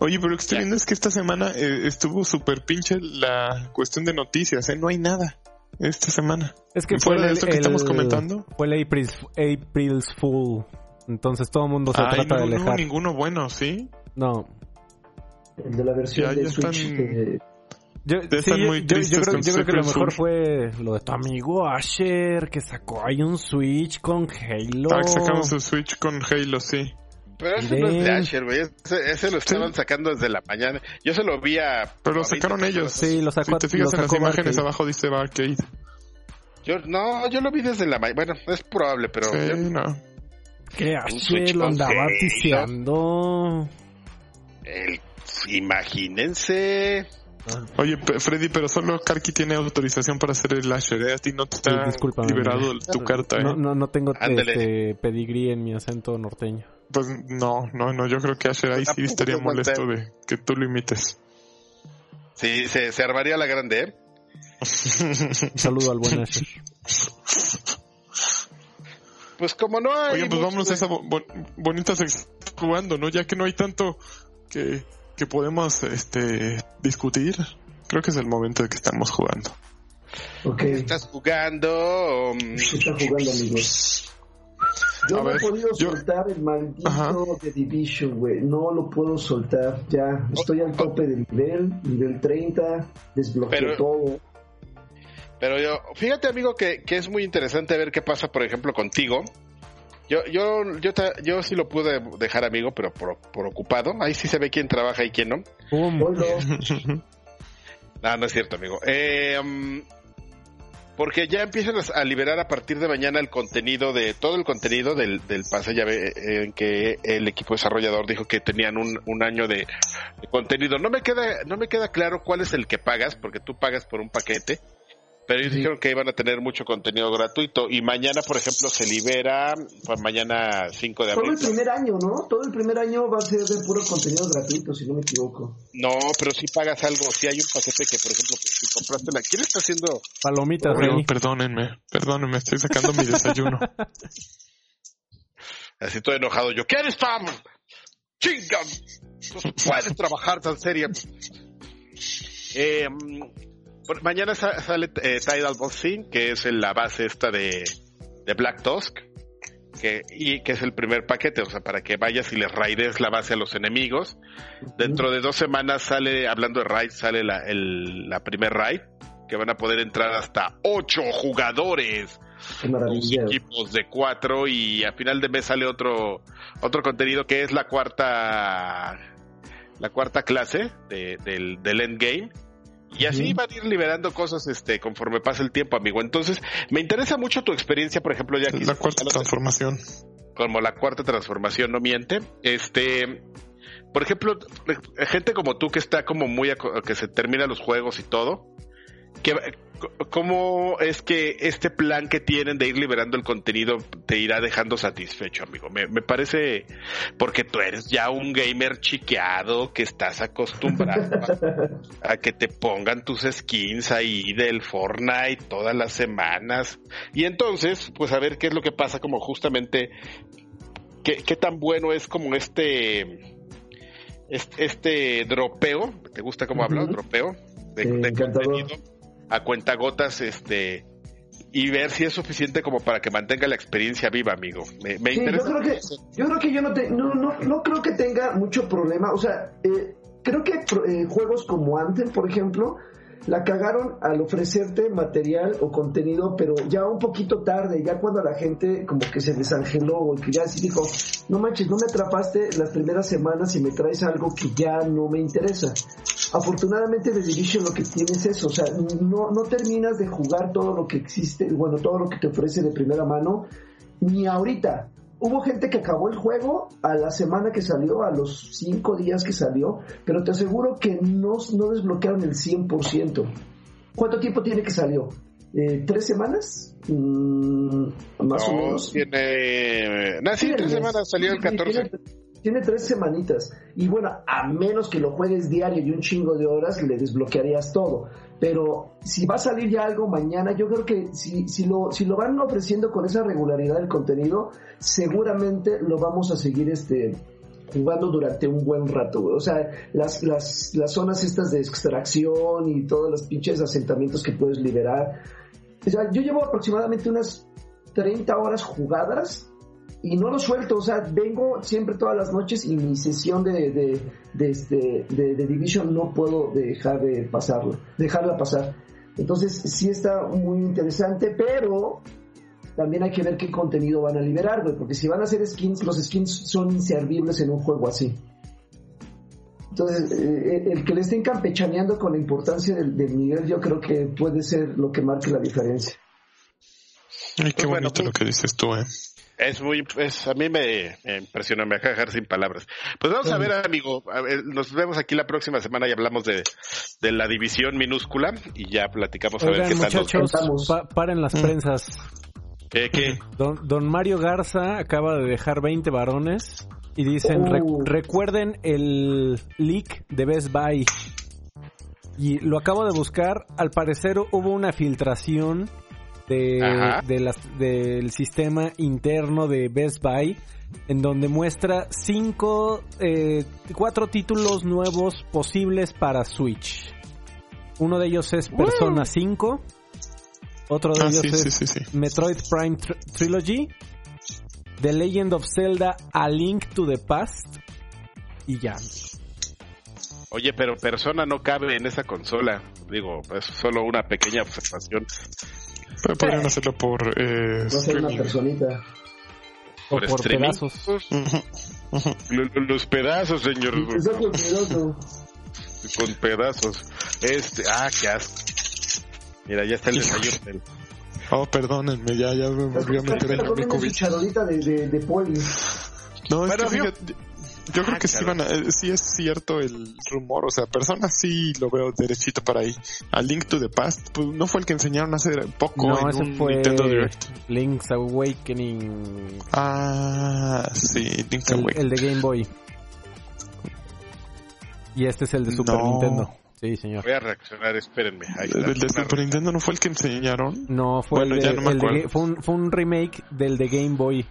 Oye, pero lo que estoy viendo es que esta semana eh, estuvo súper pinche la cuestión de noticias, ¿eh? No hay nada esta semana. Es que fue el, esto que estamos comentando. Fue el April's, April's Fool. Entonces todo el mundo se Ay, trata no, de no, alejar. ninguno bueno, ¿sí? No. El de la versión Ya- de ya Switch. están- que- Yo, sí, muy yo- yo creo, yo creo que lo mejor fue lo de tu amigo Asher, que sacó ahí un Switch con Halo. Ah, que sacamos su Switch con Halo, sí. Pero ese no es de. Asher, güey. Ese, ese lo estaban sacando desde la mañana. Yo se lo vi a. Pero lo a 20 sacaron ellos. Sí, lo sacó- Si te fijas en las imágenes Barcade. abajo dice Barcade. Yo, no, yo lo vi desde la mañana. Bueno, es probable, pero. Sí, yo- no. Que Asher lo andaba Halo. tiseando. el- imagínense. Oye, Pe- Freddy, pero solo Karki tiene autorización para hacer el Asher, ¿eh? A ti no te Sí, liberado tu carta, ¿eh? No, no, no tengo este pedigrí en mi acento norteño. Pues no, no, no, yo creo que Asher ahí sí estaría molesto de que tú lo imites. Sí, se, se armaría la grande, ¿eh? Un saludo al buen Asher. Pues como no hay. Oigan, pues vámonos a esa bo- bo- bonita sección jugando, ¿no? Ya que no hay tanto que, que podemos este, discutir, creo que es el momento de que estamos jugando. Ok. ¿qué ¿Estás jugando? Um, ¿Qué está jugando, amigos? Yo A no ver, he podido yo- soltar el maldito Ajá. de Division, güey. No lo puedo soltar. Ya, estoy al tope del nivel, nivel 30, desbloqueé Pero- todo. Pero yo, fíjate amigo que, que es muy interesante ver qué pasa, por ejemplo, contigo. Yo, yo, yo, yo sí lo pude dejar amigo, pero por, por ocupado. Ahí sí se ve quién trabaja y quién no. Hoy no. No, no es cierto, amigo. Eh, um, porque ya empiezan a liberar a partir de mañana el contenido de todo el contenido del, del pase. Ya ve eh, en que el equipo desarrollador dijo que tenían un, un año de, de contenido. No me queda, no me queda claro cuál es el que pagas, porque tú pagas por un paquete. Pero ellos Sí. dijeron que iban a tener mucho contenido gratuito. Y mañana, por ejemplo, se libera, pues mañana 5 de Todo abril. el primer año, ¿no? Todo el primer año va a ser de puro contenido gratuito, si no me equivoco. No, pero si pagas algo, si hay un paquete que, por ejemplo, si compraste la... ¿Quién está haciendo Palomitas perdónenme, perdónenme, estoy sacando mi desayuno. Así estoy enojado yo. ¿Quién está? ¡Chinga! No puedes trabajar tan seria. Eh, mañana sa- sale eh, Tidal Boxing, que es la base esta de, de Black Tusk. Que, y que es el primer paquete, o sea, para que vayas y les raides la base a los enemigos. Dentro de dos semanas sale, hablando de raid, sale la, el, la primer raid, que van a poder entrar hasta ocho jugadores dos equipos de cuatro y a final de mes sale otro otro contenido que es la cuarta la cuarta clase de- del, del endgame y así van a ir liberando cosas este conforme pasa el tiempo amigo. Entonces me interesa mucho tu experiencia por ejemplo ya Es la cuarta transformación. como la cuarta transformación no miente. Este por ejemplo gente como tú que está como muy que se termina los juegos y todo ¿Cómo es que este plan que tienen de ir liberando el contenido te irá dejando satisfecho, amigo? Me, me parece, porque tú eres ya un gamer chiqueado que estás acostumbrado a, a que te pongan tus skins ahí del Fortnite todas las semanas. Y entonces, pues a ver qué es lo que pasa como justamente, qué, qué tan bueno es como este, este, este dropeo, ¿te gusta cómo hablo? Ujú. Dropeo de, Sí, de encantador. contenido a cuentagotas, este, y ver si es suficiente como para que mantenga la experiencia viva, amigo. Me, me Sí, yo interesa. creo que yo creo que yo no, te- no, no, no creo que tenga mucho problema. O sea, eh, creo que eh, juegos como Anthem, por ejemplo, la cagaron al ofrecerte material o contenido, pero ya un poquito tarde, ya cuando la gente como que se desangeló o que ya así dijo, no manches, no me atrapaste las primeras semanas y me traes algo que ya no me interesa. Afortunadamente de Division lo que tiene es eso, o sea, no, no terminas de jugar todo lo que existe, bueno, todo lo que te ofrece de primera mano, ni ahorita. Hubo gente que acabó el juego a la semana que salió, a los cinco días que salió, pero te aseguro que no, no desbloquearon el 100%. ¿Cuánto tiempo tiene que salió? Eh, ¿Tres semanas? Mm, más o No, menos. tiene. No, sí, tres semanas, salió el Sí, 14. Tiene, tiene tres semanitas. Y bueno, a menos que lo juegues diario y un chingo de horas, le desbloquearías todo. Pero si va a salir ya algo mañana, yo creo que si, si, lo, si lo van ofreciendo con esa regularidad del contenido, seguramente lo vamos a seguir este jugando durante un buen rato. O sea, las, las, las zonas estas de extracción y todos los pinches asentamientos que puedes liberar. O sea, yo llevo aproximadamente unas 30 horas jugadas y no lo suelto, o sea, vengo siempre todas las noches y mi sesión de, de, de, este, de, de Division no puedo dejar de pasarla, dejarla pasar. Entonces sí está muy interesante, pero también hay que ver qué contenido van a liberar, güey, porque si van a hacer skins, los skins son inservibles en un juego así. Entonces, eh, el que le estén campechaneando con la importancia del, del nivel, yo creo que puede ser lo que marque la diferencia. Ay, qué Pues bueno, bonito lo que dices tú, ¿eh? Es muy, es, a mí me, me impresiona, me deja dejar sin palabras. Pues vamos a ver, amigo, a ver, nos vemos aquí la próxima semana y hablamos de, de la división minúscula y ya platicamos a ver qué tal nos muchachos, pa- paren las Mm. prensas. Eh, ¿qué? Don, don Mario Garza acaba de dejar 20 varones y dicen, Oh. "Rec- recuerden el leak de Best Buy. Y lo acabo de buscar, al parecer hubo una filtración de, Ajá. de las- del sistema interno de Best Buy en donde muestra cinco, eh, cuatro títulos nuevos posibles para Switch. Uno de ellos es Persona 5, otro de Ah, ellos sí, es sí, sí, sí. Metroid Prime Tr- Trilogy, The Legend of Zelda A Link to the Past y ya. Oye, pero Persona no cabe en esa consola. Digo, es solo una pequeña observación. Pero podrían hacerlo por eh, ser una streaming. personita. O Por por streaming. pedazos. Ujú, ujú. Lo- Los pedazos, señor. Está curioso. Con pedazos. Este, ah, qué asco. Mira, ya está el desayuno. Oh, perdónenme, ya, ya me volví a meter en mi charolita de, de, de poli. No, es Bueno, que fíjate, yo creo Ah, que sí, van a- eh, sí es cierto el rumor, o sea, personas sí lo veo derechito para ahí. A Link to the Past, pues no fue el que enseñaron hace poco No, en ese un fue Nintendo Direct. Link's Awakening, Ah, sí, Link's el, Awakening. el de Game Boy. Y este es el de Super No. Nintendo. Sí, señor. Voy a reaccionar, espérenme. Ahí. El de Super Nintendo no fue el que enseñaron. No, fue Bueno, el ya de, no me el de fue, un, fue un remake del de Game Boy,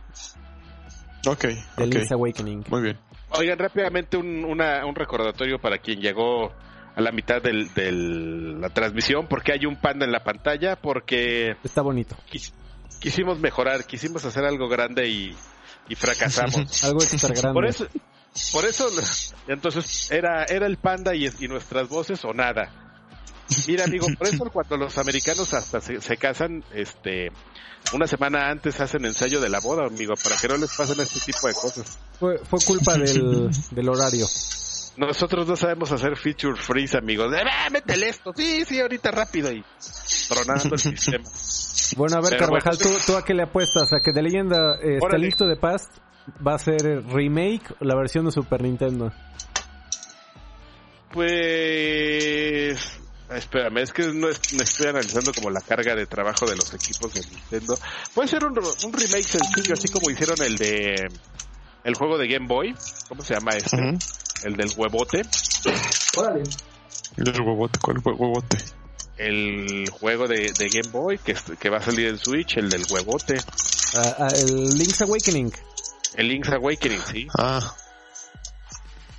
Ok, de ok, Link's Awakening. muy bien. Oigan, rápidamente un, una- un recordatorio para quien llegó a la mitad de la transmisión, porque hay un panda en la pantalla, porque Está bonito. quis- quisimos mejorar, quisimos hacer algo grande y, y fracasamos. Algo extra grande. por eso, por eso, entonces era, era el panda y, y nuestras voces o nada. Mira, amigo, por eso cuando los americanos hasta se, se casan, este, una semana antes hacen ensayo de la boda, amigo, para que no les pasen este tipo de cosas. Fue, fue culpa del, del horario. Nosotros no sabemos hacer feature freeze, amigos. De, "Ah, métele esto. Sí, sí, ahorita rápido y tronando el sistema. Bueno, a ver, Pero Carvajal, bueno. ¿tú, ¿tú a qué le apuestas? ¿A que de leyenda eh, está listo de Past? ¿Va a ser el remake o la versión de Super Nintendo? Pues... Espérame, es que no es- me estoy analizando como la carga de trabajo de los equipos de Nintendo. Puede ser un, un remake sencillo, así como hicieron el de... El juego de Game Boy. ¿Cómo se llama este? El del huevote. Órale. El huevote, ¿cuál hue- huevote? El juego de, de Game Boy que va a salir en Switch, el del huevote. Ah, ah, el Link's Awakening. El Link's Awakening, sí. Ah,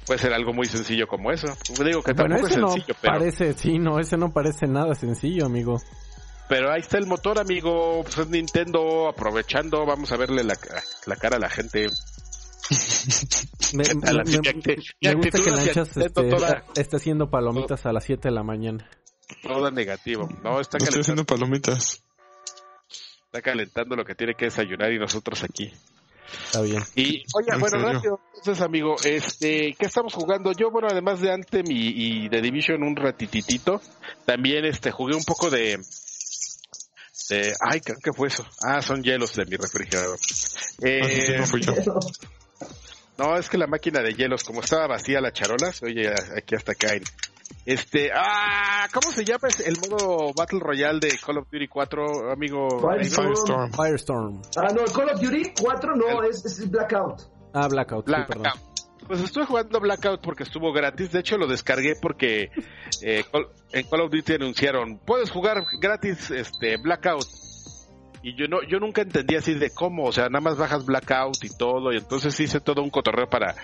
Puede ser algo muy sencillo como eso. Digo que Bueno, tampoco ese es no sencillo, pero, parece, sí, no, ese no parece nada sencillo, amigo. pero ahí está el motor, amigo. Pues es Nintendo aprovechando. Vamos a verle la, la cara a la gente. Me, A la- me- me- me gusta que Lanchas este, toda- esté haciendo palomitas a las 7 de la mañana. Todo negativo. No, está no estoy calentando, haciendo palomitas. está calentando lo que tiene que desayunar y nosotros aquí. Está bien. Y, oye, ¿En bueno, rápido, entonces, amigo, este, ¿qué estamos jugando? Yo, bueno, además de Anthem y, y de Division un ratititito, también, este, jugué un poco de, de, ay, ¿qué, qué fue eso? Ah, son hielos de mi refrigerador. Eh, no fui yo. no, es que la máquina de hielos, como estaba vacía la charola, se oye aquí hasta caen. Este, ah, ¿cómo se llama el modo Battle Royale de Call of Duty 4, amigo? Firestorm. Firestorm. Firestorm. Ah, no, Call of Duty 4 no, es, es Blackout. Ah, Blackout, sí, perdón. Blackout. Pues estuve jugando Blackout porque estuvo gratis. De hecho, lo descargué porque eh, en Call of Duty anunciaron, puedes jugar gratis este Blackout. Y yo no yo nunca entendí así de cómo, o sea, nada más bajas Blackout y todo, y entonces hice todo un cotorreo para,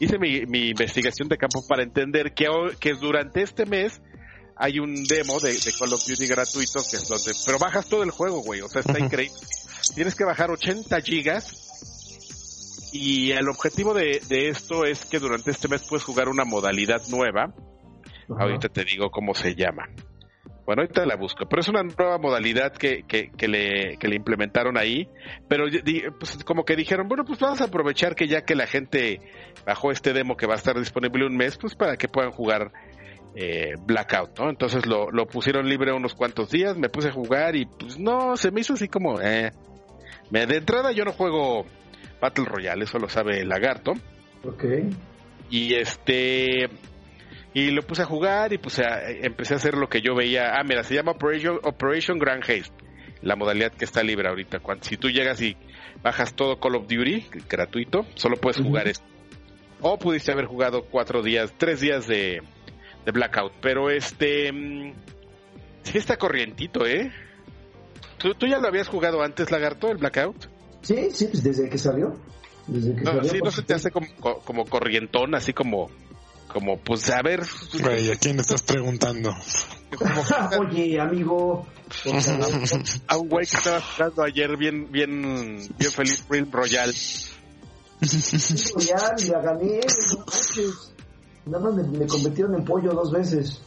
hice mi, mi investigación de campo para entender que, que durante este mes hay un demo de, Call of Duty gratuito que es donde, pero bajas todo el juego, güey, o sea, está increíble. Tienes que bajar 80 gigas y el objetivo de, de, esto es que durante este mes puedes jugar una modalidad nueva. Ahorita te digo cómo se llama. Bueno, ahorita la busco, pero es una nueva modalidad que, que, que, le, que le implementaron ahí, pero pues, como que dijeron, bueno, pues vamos a aprovechar que ya que la gente bajó este demo que va a estar disponible un mes, pues para que puedan jugar eh, Blackout, ¿no? Entonces lo, lo pusieron libre unos cuantos días, me puse a jugar y pues no, se me hizo así como, eh. Me, de entrada yo no juego Battle Royale, eso lo sabe Lagarto. Ok. Y este, y lo puse a jugar y pues empecé a hacer lo que yo veía. Ah, mira, se llama Operation, Operation Grand Haste, la modalidad que está libre ahorita. Cuando, si tú llegas y bajas todo Call of Duty gratuito, solo puedes jugar esto. O pudiste haber jugado cuatro días, tres días de, de Blackout. Pero este. Mm, sí está corrientito, ¿eh? ¿Tú, ¿Tú, ya lo habías jugado antes, Lagarto, el Blackout? Sí, sí, pues desde que salió. Desde que no, salió, sí, no se te hace como, como corrientón, así como como pues a ver Güey, ¿a quién estás preguntando? Oye, amigo. a un güey que estaba jugando ayer bien, bien, bien feliz Realm Royal. Royal, la gané, Nada más me, me, convirtieron en pollo dos veces.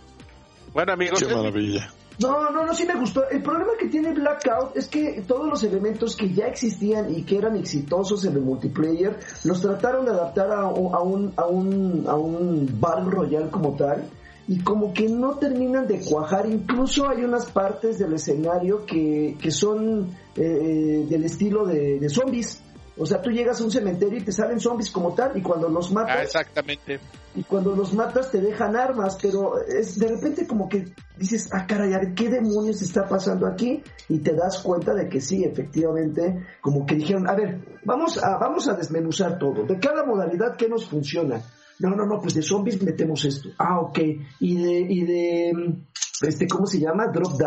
Bueno, amigos. Qué maravilla. No, no, no, sí me gustó. El problema que tiene Blackout es que todos los elementos que ya existían y que eran exitosos en el multiplayer, los trataron de adaptar a, a un, a un, a un Battle Royale como tal. Y como que no terminan de cuajar, incluso hay unas partes del escenario que, que son eh, eh del estilo de, de zombies o sea, tú llegas a un cementerio y te salen zombies como tal, y cuando los matas. Ah, exactamente. Y cuando los matas te dejan armas, pero es de repente como que dices, ah, caray, a ver, ¿qué demonios está pasando aquí? Y te das cuenta de que sí, efectivamente, como que dijeron, a ver, vamos a, vamos a desmenuzar todo. De cada modalidad, ¿qué nos funciona? No, no, no, pues de zombies metemos esto. Ah, ok. Y de, y de, este, ¿cómo se llama? Drop,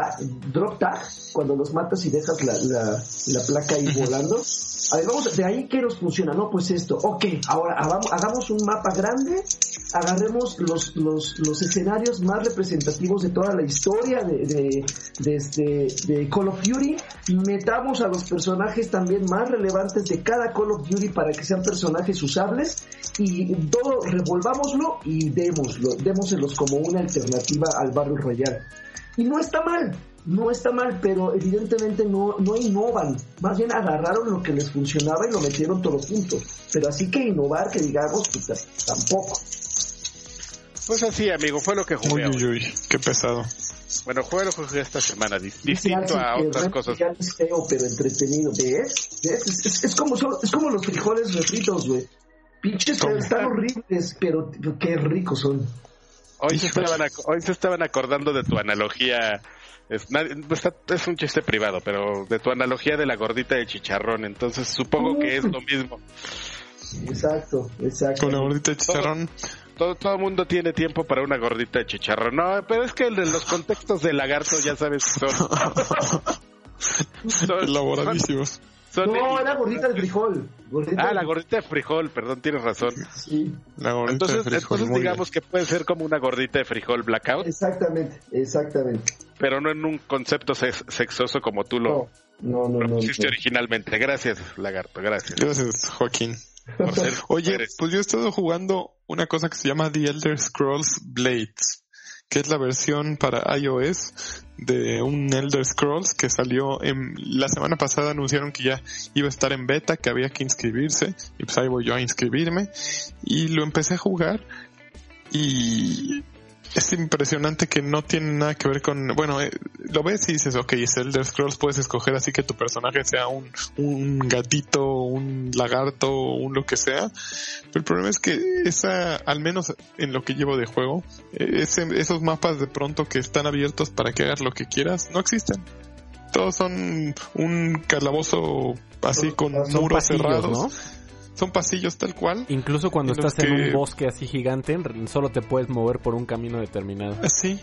drop tag, cuando los matas y dejas la, la, la placa ahí volando. A ver, vamos, de ahí que nos funciona, ¿no? Pues esto, ok, ahora hagamos un mapa grande, agarremos los, los, los escenarios más representativos de toda la historia de, de, de, este, de Call of Duty, metamos a los personajes también más relevantes de cada Call of Duty para que sean personajes usables y todo revolvámoslo y démoslo, démoselos como una alternativa al Battle Royale. Y no está mal, no está mal, pero evidentemente no, no innovan. Más bien agarraron lo que les funcionaba y lo metieron todo junto. Pero así que innovar, que digamos, pues tampoco. Pues así, amigo, fue lo que jugué. Uy, uy, uy, qué pesado. Bueno, jugué lo que jugué esta semana, distinto a otras cosas. Es feo, pero entretenido. ¿Ves? ¿Ves? Es, como, es como los frijoles refritos, güey. Pinches están horribles, pero qué ricos son. Hoy se, estaban, hoy se estaban acordando de tu analogía es, es, un chiste privado, pero de tu analogía de la gordita de chicharrón, entonces supongo que es lo mismo. Exacto, exacto. Con la gordita de chicharrón. Todo, todo, el mundo tiene tiempo para una gordita de chicharrón. No, pero es que el de los contextos de lagarto ya sabes son... son Elaboradísimos no, era gordita de frijol. Ah, la gordita de frijol, perdón, tienes razón. Sí. La gordita entonces, de frijol. Entonces digamos que puede ser como una gordita de frijol blackout. Exactamente, exactamente. Pero no en un concepto sexoso como tú lo no, no, no, originalmente. Gracias, Lagarto, gracias. Gracias, Joaquín. Oye, pues yo he estado jugando una cosa que se llama The Elder Scrolls Blades que es la versión para iOS de un Elder Scrolls que salió en la semana pasada anunciaron que ya iba a estar en beta, que había que inscribirse y pues ahí voy yo a inscribirme y lo empecé a jugar y es impresionante que no tiene nada que ver con, bueno, eh, lo ves y dices, ok, es Elder Scrolls, puedes escoger así que tu personaje sea un, un gatito, un lagarto, un lo que sea, pero el problema es que esa, al menos en lo que llevo de juego, eh, esos mapas de pronto que están abiertos para que hagas lo que quieras, no existen. Todos son un calabozo así con muros cerrados. ¿no? Son pasillos tal cual. Incluso cuando estás en un bosque así gigante, solo te puedes mover por un camino determinado. Así.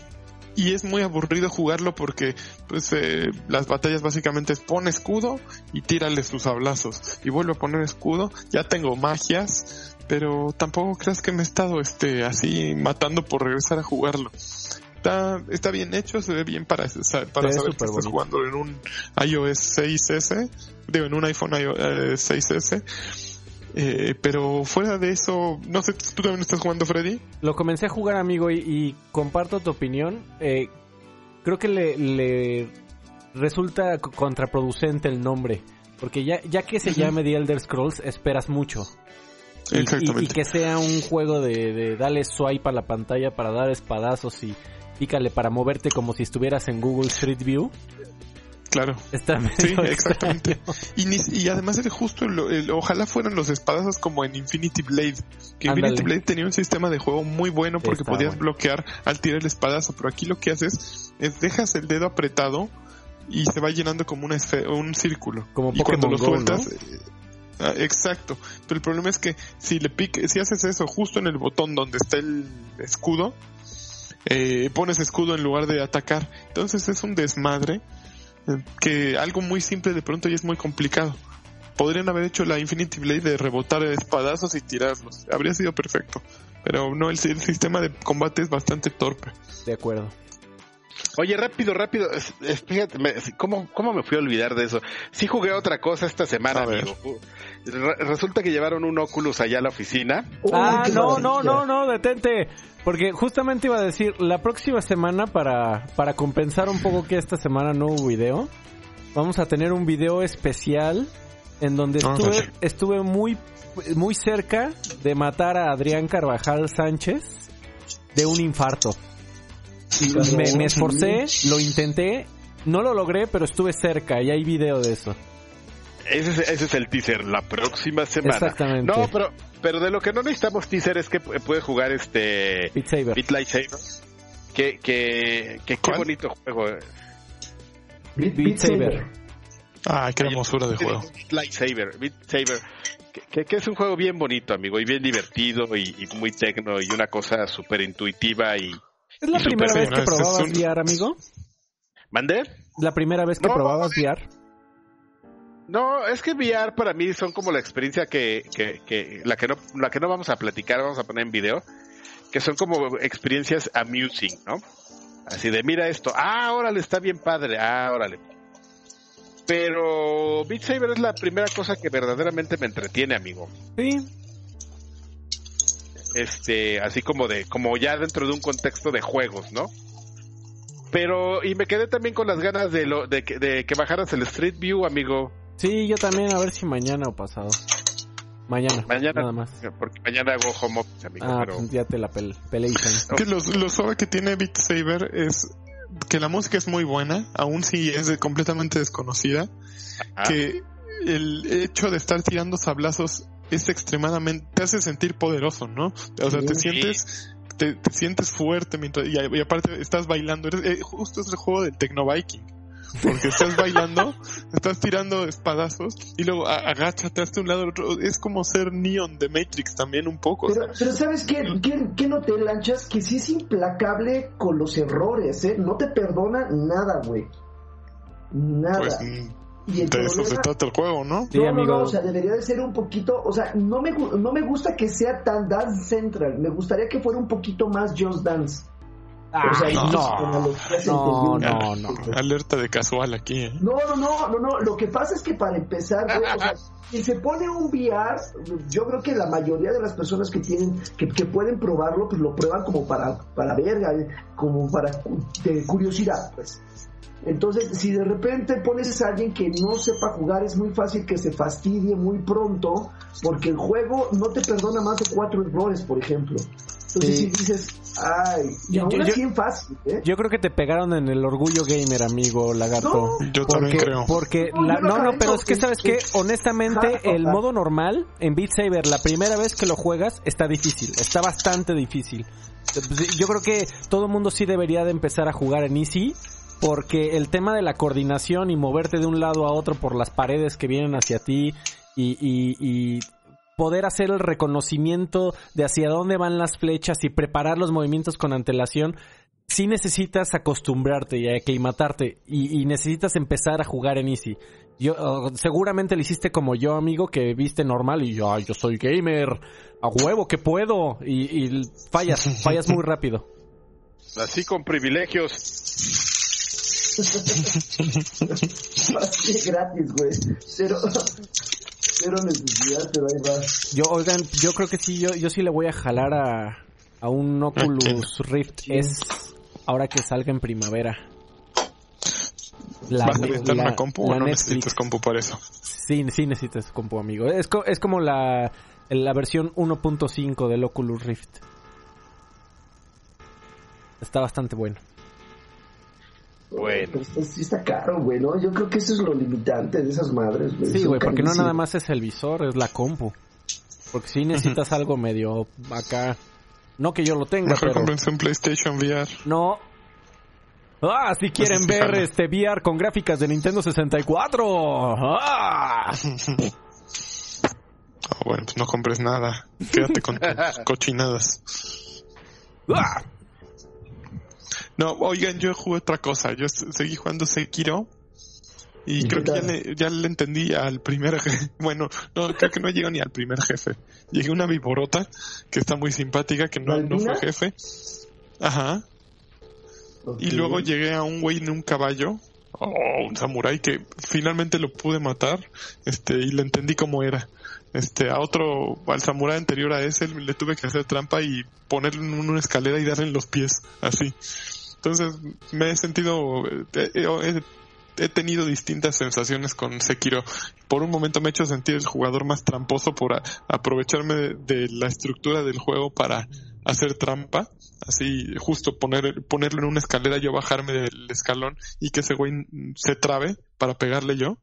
y es muy aburrido jugarlo porque pues eh, las batallas básicamente es pon escudo y tírale sus sablazos y vuelvo a poner escudo, ya tengo magias, pero tampoco creas que me he estado este así matando por regresar a jugarlo. Está, está bien hecho, se ve bien para, para saber que estás jugando en un iOS 6S, digo, en un iPhone iOS 6S eh, pero fuera de eso, no sé, ¿tú también estás jugando Freddy? Lo comencé a jugar, amigo, y, comparto tu opinión. Eh, creo que le, resulta contraproducente el nombre. Porque ya, ya que se llame The Elder Scrolls, esperas mucho. Y, que sea un juego de, de darle swipe a la pantalla para dar espadazos y pícale para moverte como si estuvieras en Google Street View. Claro. sí, exactamente. Y, y, además el justo, ojalá fueran los espadazos como en Infinity Blade. Que Infinity Blade tenía un sistema de juego muy bueno porque podías bloquear al tirar el espadazo, pero aquí lo que haces es dejas el dedo apretado y se va llenando como una un círculo. Como y cuando lo sueltas, eh, ah, exacto. Pero el problema es que si le pique, si haces eso justo en el botón donde está el escudo, eh, pones escudo en lugar de atacar. Entonces es un desmadre que algo muy simple de pronto ya es muy complicado. Podrían haber hecho la Infinity Blade de rebotar espadazos y tirarlos. Habría sido perfecto. Pero no, el, sistema de combate es bastante torpe. De acuerdo. Oye, rápido, rápido. Fíjate, ¿cómo, ¿cómo me fui a olvidar de eso? Sí jugué otra cosa esta semana, amigo. resulta que llevaron un Oculus allá a la oficina. Ah, no, no, no, no, detente. Porque justamente iba a decir, la próxima semana, para, para compensar un poco que esta semana no hubo video, vamos a tener un video especial en donde estuve, estuve muy, muy cerca de matar a Adrián Carvajal Sánchez de un infarto. Me, me esforcé, lo intenté, no lo logré, pero estuve cerca y hay video de eso. Ese es, ese es el teaser, la próxima semana. Exactamente. No, pero pero de lo que no necesitamos teaser es que puede jugar este Beat Saber. Beat Lightsaber. Que, que, que qué bonito juego. Eh. Beat, Saber. Ah, qué hermosura de juego. Beat Lightsaber, Beat Saber. Que, que, es un juego bien bonito, amigo, y bien divertido y, muy tecno y una cosa súper intuitiva y... ¿Es la primera vez que probabas VR, amigo? ¿Mandé? ¿La primera vez que probabas VR? No, es que VR para mí son como la experiencia que, que, que, la que no la que no vamos a platicar, vamos a poner en video, que son como experiencias amusing, ¿no? Así de mira esto, ah, órale, está bien padre, ah, órale. Pero Beat Saber es la primera cosa que verdaderamente me entretiene, amigo. Sí. Este, así como de, como ya dentro de un contexto de juegos, ¿no? Pero, y me quedé también con las ganas de, lo, de, de que bajaras el Street View, amigo. Sí, yo también, a ver si mañana o pasado. Mañana, mañana nada más. Porque mañana hago home office, amigo. Ah, pero... pues ya te la pele Que lo, lo suave que tiene Beat Saber es que la música es muy buena, aún si es completamente desconocida. Que el hecho de estar tirando sablazos es extremadamente, te hace sentir poderoso, ¿no? O sea, te sientes te, sientes fuerte mientras y, aparte estás bailando. Eh, justo es el juego del Tecno Viking porque estás bailando, estás tirando espadazos y luego agáchate hasta un lado otro. Es como ser Neon de Matrix también un poco. Pero, ¿sabes qué, qué, no te lanchas? Que sí es implacable con los errores, ¿eh? No te perdona nada, güey. Nada. Pues, y de eso se trata el juego, ¿no? Sí, no, no, o sea, debería de ser un poquito, o sea, no me, no me gusta que sea tan Dance Central, me gustaría que fuera un poquito más Just Dance. Ah, no, no, no, Alerta de casual aquí. ¿eh? No, no, no, no, no. Lo que pasa es que para empezar, o sea, si se pone un VR, yo creo que la mayoría de las personas que tienen, que, que pueden probarlo, pues lo prueban como para, para verga, como para de curiosidad, pues. Entonces, si de repente pones a alguien que no sepa jugar, es muy fácil que se fastidie muy pronto, porque el juego no te perdona más de cuatro errores, por ejemplo. Entonces, si dices, ay, yo, fácil, ¿eh? Yo creo que te pegaron en el orgullo gamer, amigo lagarto. yo también creo. Porque, no, no, pero es que sabes que, honestamente, el modo normal en Beat Saber, la primera vez que lo juegas, está difícil, está bastante difícil. Yo creo que todo el mundo sí debería de empezar a jugar en Easy porque el tema de la coordinación y moverte de un lado a otro por las paredes que vienen hacia ti y, y, poder hacer el reconocimiento de hacia dónde van las flechas y preparar los movimientos con antelación, sí necesitas acostumbrarte y aclimatarte y, y necesitas empezar a jugar en Easy. Yo, uh, seguramente le hiciste como yo, amigo, que viste normal y yo, "Ay, yo soy gamer, a huevo que puedo y, y fallas, fallas muy rápido. Así con privilegios. Así gratis, güey. Cero, cero necesidad, pero ahí va. Yo, oigan, yo creo que sí, yo, yo sí le voy a jalar a, a un Oculus Rift S ahora que salga en primavera. La, ¿Vas a necesitar la- una compu o no Netflix. necesitas compu para eso? Sí, sí necesitas compu, amigo. Es, co- es como la, la versión 1.5 del Oculus Rift. Está bastante bueno. Bueno. Pero está- sí está caro, güey, ¿no? Yo creo que eso es lo limitante de esas madres, güey. Sí, güey, porque no nada más es el visor, es la compu. Porque si necesitas algo medio acá. No que yo lo tenga, Mejor pero... un PlayStation VR. No. Ah, si quieren sí ver jala. este VR con gráficas de Nintendo 64. Ah. Oh, bueno, pues no compres nada. Quédate con tus cochinadas. Ah. No, oigan, yo jugué otra cosa. Yo seguí jugando Sekiro. Y ¿Y creo que ya le, ya le entendí al primer jefe. Bueno, no, creo que no llego ni al primer jefe. Llegué a una viborota que está muy simpática, que no, no fue jefe. Ajá. Y luego llegué a un güey en un caballo. Oh, un samurái que finalmente lo pude matar. Este, y le entendí cómo era. Este, a otro, al samurái anterior a ese, le tuve que hacer trampa y ponerle en una escalera y darle en los pies. Así. Entonces, me he sentido, eh, he, he- he tenido distintas sensaciones con Sekiro. Por un momento me he hecho sentir el jugador más tramposo por aprovecharme de, de la estructura del juego para hacer trampa. Así, justo poner, ponerlo en una escalera, yo bajarme del escalón y que ese güey se trabe para pegarle yo.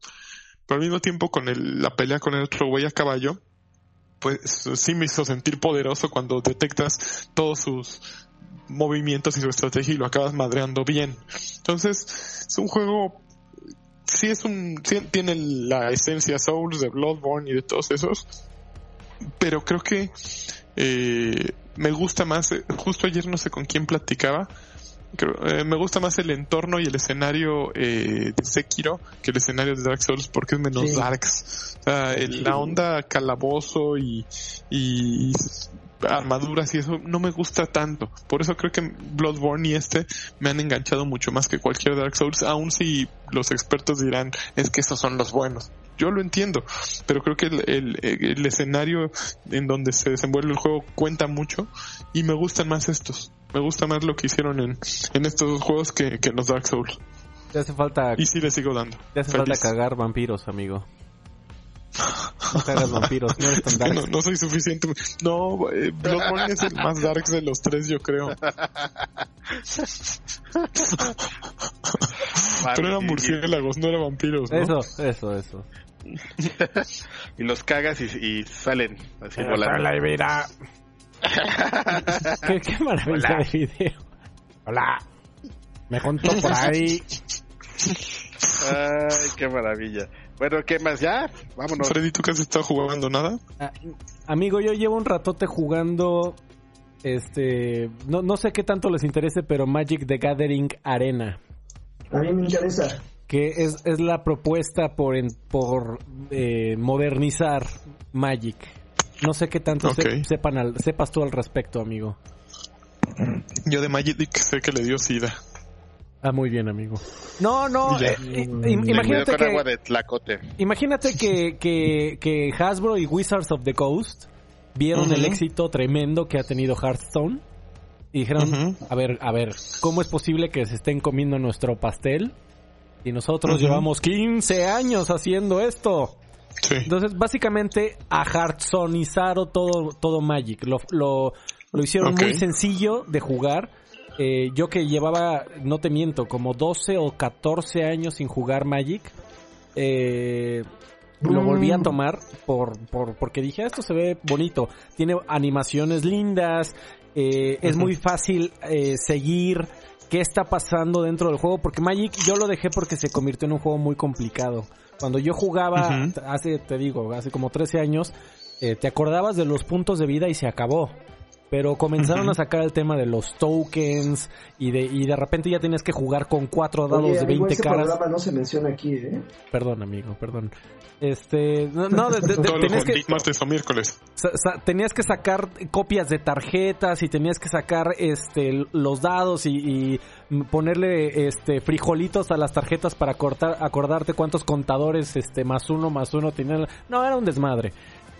Pero al mismo tiempo con el- la pelea con el otro güey a caballo, pues sí me hizo sentir poderoso cuando detectas todos sus movimientos y su estrategia y lo acabas madreando bien. Entonces, es un juego, sí es un, sí tiene la esencia Souls de Bloodborne y de todos esos, pero creo que eh, me gusta más, justo ayer no sé con quién platicaba, creo, eh, me gusta más el entorno y el escenario eh, de Sekiro que el escenario de Dark Souls porque es menos Sí. darks. O sea, el- la onda calabozo y, y armaduras y eso no me gusta tanto. Por eso creo que Bloodborne y este me han enganchado mucho más que cualquier Dark Souls, aun si los expertos dirán es que esos son los buenos. Yo lo entiendo, pero creo que el, el- el escenario en donde se desenvuelve el juego cuenta mucho y me gustan más estos. Me gusta más lo que hicieron en, en estos dos juegos que, que en los Dark Souls. Te hace falta, Y sí le sigo dando. te hace Feliz. falta cagar vampiros, amigo. No cagas vampiros, no eres tan dark. no, no soy suficiente. No, eh, Bloodborne es el más dark de los tres, yo creo. Pero eran murciélagos, no eran vampiros, ¿no? Eso, eso, eso. Y los cagas y, y salen así volando. Hola, Ivira. qué, qué maravilla de video. Hola. Me contó por ahí. Ay, qué maravilla. Bueno, ¿qué más? ¿Ya? Vámonos. Freddy, ¿tú que has estado jugando nada? Ah, amigo, yo llevo un ratote jugando. Este. No, no sé qué tanto les interese, pero Magic the Gathering Arena. A mí me interesa. Que es, es la propuesta por, en- por eh, modernizar Magic. No sé qué tanto se- sepan al- sepas tú al respecto, amigo. Yo de Magic sé que le dio sida. Ah, muy bien, amigo. No, no, Ya. eh, eh, imagínate con agua que, de tlacote. imagínate que, que, que Hasbro y Wizards of the Coast vieron el éxito tremendo que ha tenido Hearthstone y dijeron, a ver, a ver, ¿cómo es posible que se estén comiendo nuestro pastel? Y nosotros llevamos 15 años haciendo esto. Sí. Entonces, básicamente, a Hearthstonizaron todo, todo Magic. Lo, lo, lo hicieron muy sencillo de jugar. Eh, yo que llevaba, no te miento, como 12 o 14 años sin jugar Magic, eh, lo volví a Mm. tomar por, por, porque dije, esto se ve bonito. Tiene animaciones lindas, eh, es muy fácil eh, seguir qué está pasando dentro del juego, porque Magic yo lo dejé porque se convirtió en un juego muy complicado. Cuando yo jugaba, hace, te digo, hace como 13 años, eh, te acordabas de los puntos de vida y se acabó. Pero comenzaron a sacar el tema de los tokens y de, y de repente ya tienes que jugar con cuatro dados Oye, de amigo, 20 ese caras. programa no se menciona aquí, ¿eh? Perdón, amigo, perdón. Este, no, no, de- de- de- Todos tenías los que, martes o miércoles. sa- sa- tenías que sacar copias de tarjetas y tenías que sacar este los dados y, y ponerle este frijolitos a las tarjetas para cortar, acordarte cuántos contadores este más uno más uno tenían. No, era un desmadre.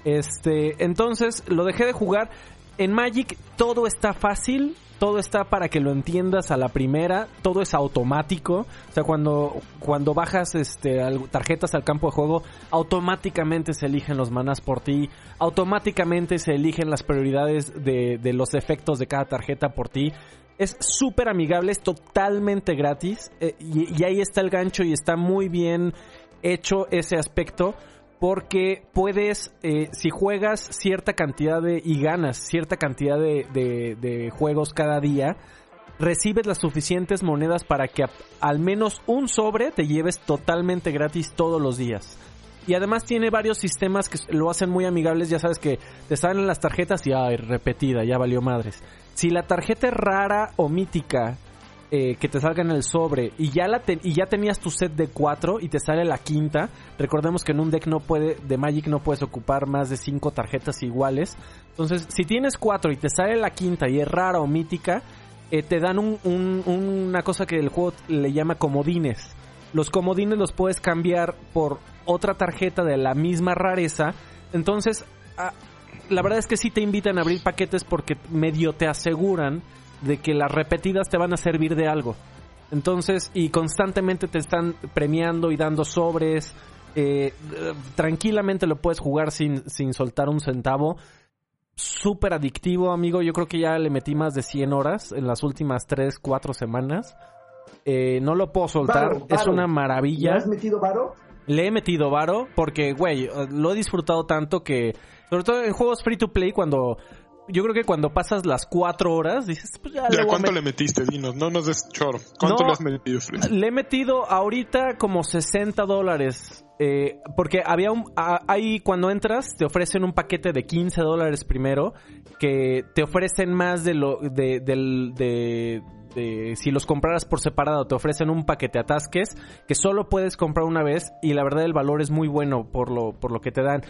Este, entonces lo dejé de jugar. En Magic todo está fácil, todo está para que lo entiendas a la primera, todo es automático. O sea, cuando, cuando bajas este, tarjetas al campo de juego, automáticamente se eligen los manás por ti, automáticamente se eligen las prioridades de, de los efectos de cada tarjeta por ti. Es súper amigable, es totalmente gratis eh, y ahí está el gancho y está muy bien hecho ese aspecto porque puedes, eh, si juegas cierta cantidad de y ganas cierta cantidad de, de- de juegos cada día, recibes las suficientes monedas para que al menos un sobre te lleves totalmente gratis todos los días. Y además tiene varios sistemas que lo hacen muy amigables. Ya sabes que te salen las tarjetas y ay, repetida, ya valió madres. Si la tarjeta es rara o mítica eh, que te salga en el sobre y ya la y ya tenías tu set de cuatro y te sale la quinta, recordemos que en un deck no puede de Magic no puedes ocupar más de cinco tarjetas iguales. Entonces, si tienes cuatro y te sale la quinta y es rara o mítica, eh, te dan un- un- una cosa que el juego le llama comodines. Los comodines los puedes cambiar por otra tarjeta de la misma rareza. Entonces, ah, la verdad es que sí te invitan a abrir paquetes porque medio te aseguran de que las repetidas te van a servir de algo. Entonces, y constantemente te están premiando y dando sobres. eh, tranquilamente lo puedes jugar sin, sin soltar un centavo. Súper adictivo, amigo. Yo creo que ya le metí más de 100 horas en las últimas 3, 4 semanas. Eh, no lo puedo soltar. Varo, Es varo. una ¿Le maravilla. has metido varo? Le he metido varo porque, güey, lo he disfrutado tanto que, sobre todo en juegos free to play, cuando yo creo que cuando pasas las cuatro horas, dices, pues ya, le ¿Ya a cuánto met- le metiste, Dinos? No nos des choro. ¿Cuánto No. le has metido, Fred? Le he metido ahorita como 60 dólares. eh, porque había un. a- Ahí cuando entras, te ofrecen un paquete de 15 dólares primero. Que te ofrecen más de lo. De, del- de- de- si los compraras por separado, te ofrecen un paquete atasques. Que solo puedes comprar una vez. Y la verdad, el valor es muy bueno por lo, por lo que te dan.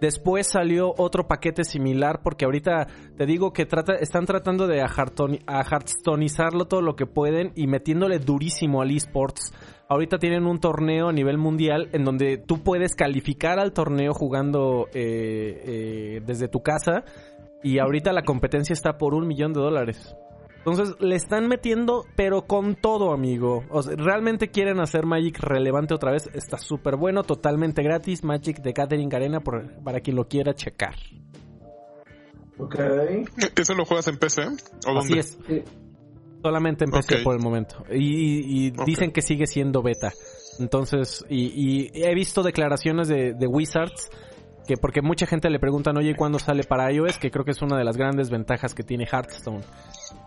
Después salió otro paquete similar porque ahorita te digo que trata, están tratando de ajartstonizarlo todo lo que pueden y metiéndole durísimo al esports. Ahorita tienen un torneo a nivel mundial en donde tú puedes calificar al torneo jugando eh, eh, desde tu casa y ahorita la competencia está por un millón de dólares. Entonces le están metiendo, pero con todo, amigo. O sea, realmente quieren hacer Magic relevante otra vez. Está súper bueno, totalmente gratis. Magic de Gathering Arena por- para quien lo quiera checar. Ok. ¿Eso lo juegas en PC? ¿O Así dónde? es. Sí. Solamente empecé Ok. por el momento. Y, dicen que sigue siendo beta. Entonces, y, y he visto declaraciones de, de Wizards que porque mucha gente le preguntan, oye, ¿cuándo sale para iOS? Que creo que es una de las grandes ventajas que tiene Hearthstone.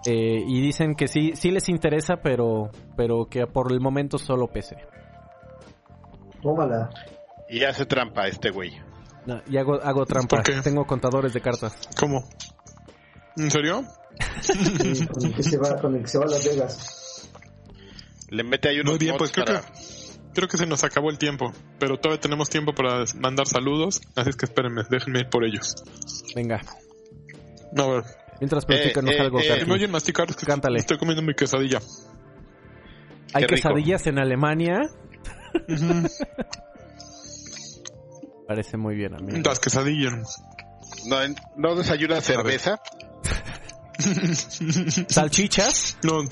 Eh, y dicen que sí, sí les interesa, pero, pero que por el momento solo PC. Tómala. Y hace trampa este güey. No, y hago, hago trampa. ¿Por qué? Tengo contadores de cartas. ¿Cómo? ¿En serio? Sí, con el que se va, con el que se va a Las Vegas. Le mete ahí unos Muy bien, pues creo para... que, creo que se nos acabó el tiempo. Pero todavía tenemos tiempo para mandar saludos. Así es que espérenme, déjenme ir por ellos. Venga. A ver. Mientras platícanos eh, algo, eh, Si Karki. me oyen masticar, Cántale. estoy comiendo mi quesadilla. Hay Qué rico. quesadillas en Alemania. Parece muy bien, amigo. Las quesadillas. No, no desayuna cerveza. ¿Salchichas? No,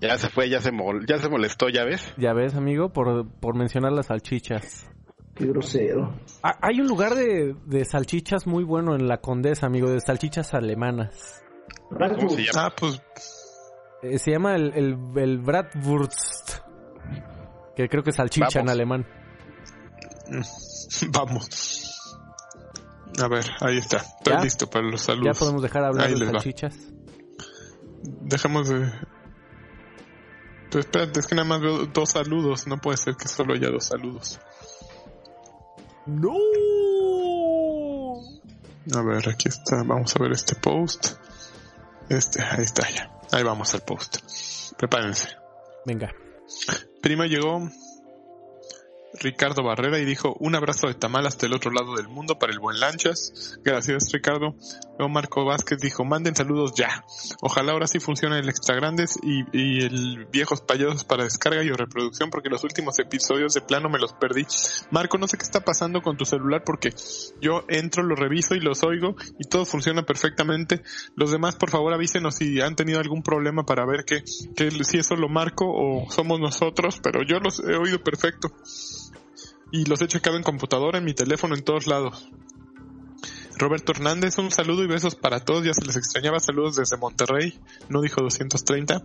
Ya se fue, ya se, mol- ya se molestó, ¿ya ves? Ya ves, amigo, por, por mencionar las salchichas. Qué grosero. Ah, hay un lugar de, de salchichas muy bueno en la Condesa, amigo, de salchichas alemanas. ¿Cómo se llama? ah, pues Eh, se llama el, el, el Bratwurst. Que creo que es salchicha en alemán. vamos. A ver, ahí está. Estoy ¿Ya? listo para los Ya saludos. podemos dejar hablar Ahí de salchichas. Dejamos de... Pero espérate, es que nada más veo dos saludos. No puede ser que solo haya dos saludos. ¡No! A ver, aquí está. Vamos a ver este post. Este, ahí está ya. Ahí vamos al post. Prepárense. Venga. Prima llegó Ricardo Barrera y dijo un abrazo de tamal hasta el otro lado del mundo para el buen Lanchas. Gracias Ricardo. Luego Marco Vázquez dijo manden saludos ya. Ojalá ahora sí funcione el extra grandes y, y el viejos payasos para descarga y reproducción porque los últimos episodios de plano me los perdí. Marco, no sé qué está pasando con tu celular porque yo entro, lo reviso y los oigo y todo funciona perfectamente. Los demás por favor avísenos si han tenido algún problema para ver que, que si eso lo marco o somos nosotros, pero yo los he oído perfecto y los he checado en computadora, en mi teléfono, en todos lados. Roberto Hernández, un saludo y besos para todos, ya se les extrañaba, saludos desde Monterrey, no dijo 230.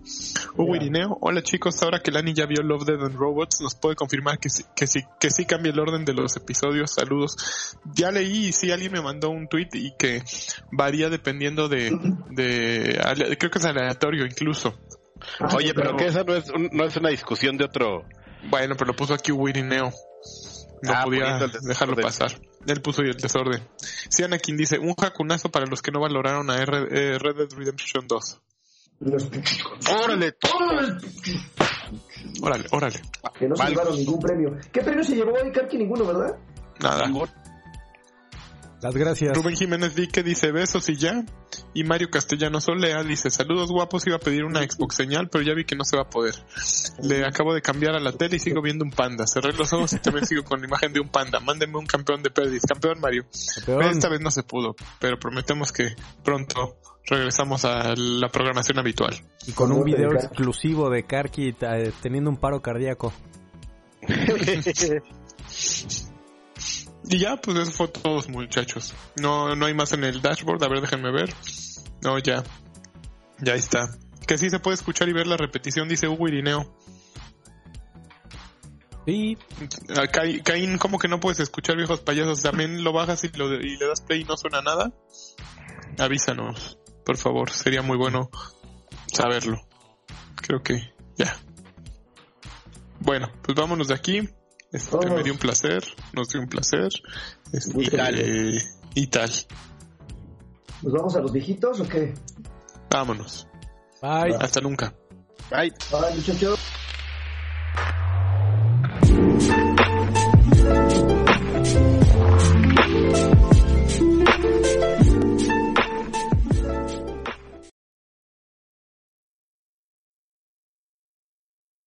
Hugo Irineo, hola chicos, ahora que Lani ya vio Love, Dead and Robots, nos puede confirmar que sí, que sí, que sí cambia el orden de los episodios, saludos. Ya leí y sí alguien me mandó un tweet y que varía dependiendo de, de, creo que es aleatorio incluso. Oye, pero que esa no es, un- no es una discusión de otro. Bueno, pero lo puso aquí Hugo Irineo. No Ah, podía dejarlo pasar. Él puso y el desorden. Si Anakin dice, un jacunazo para los que no valoraron a R- eh, Red Dead Redemption 2. Los- ¡Órale! Órale, órale. que no se Vale. llevaron ningún premio. ¿Qué premio se llevó hoy, Karki? Ninguno, ¿verdad? Nada. Las gracias. Rubén Jiménez Dique dice besos y ya. Y Mario Castellano Solea dice saludos guapos, iba a pedir una Xbox señal, pero ya vi que no se va a poder. Le acabo de cambiar a la tele y sigo viendo un panda. Cerré los ojos y también sigo con la imagen de un panda. Mándenme un campeón de perdis. Campeón Mario. Campeón. Esta vez no se pudo, pero prometemos que pronto regresamos a la programación habitual. Y con un video exclusivo de Karki eh, teniendo un paro cardíaco. Y ya, pues eso fue todo, muchachos. No, no hay más en el dashboard. A ver, déjenme ver. No, ya. Ya está. Que sí se puede escuchar y ver la repetición, dice Hugo Irineo. Y Ah, Ca- Caín, ¿cómo que no puedes escuchar viejos payasos? También lo bajas y, lo, y le das play y no suena nada. Avísanos, por favor. Sería muy bueno saberlo. Creo que ya. Bueno, pues vámonos de aquí. Este, me dio un placer, nos dio un placer. Este, Y tal. eh, y tal. ¿Nos vamos a los viejitos o qué? Vámonos. bye. Hasta nunca. Bye, muchachos.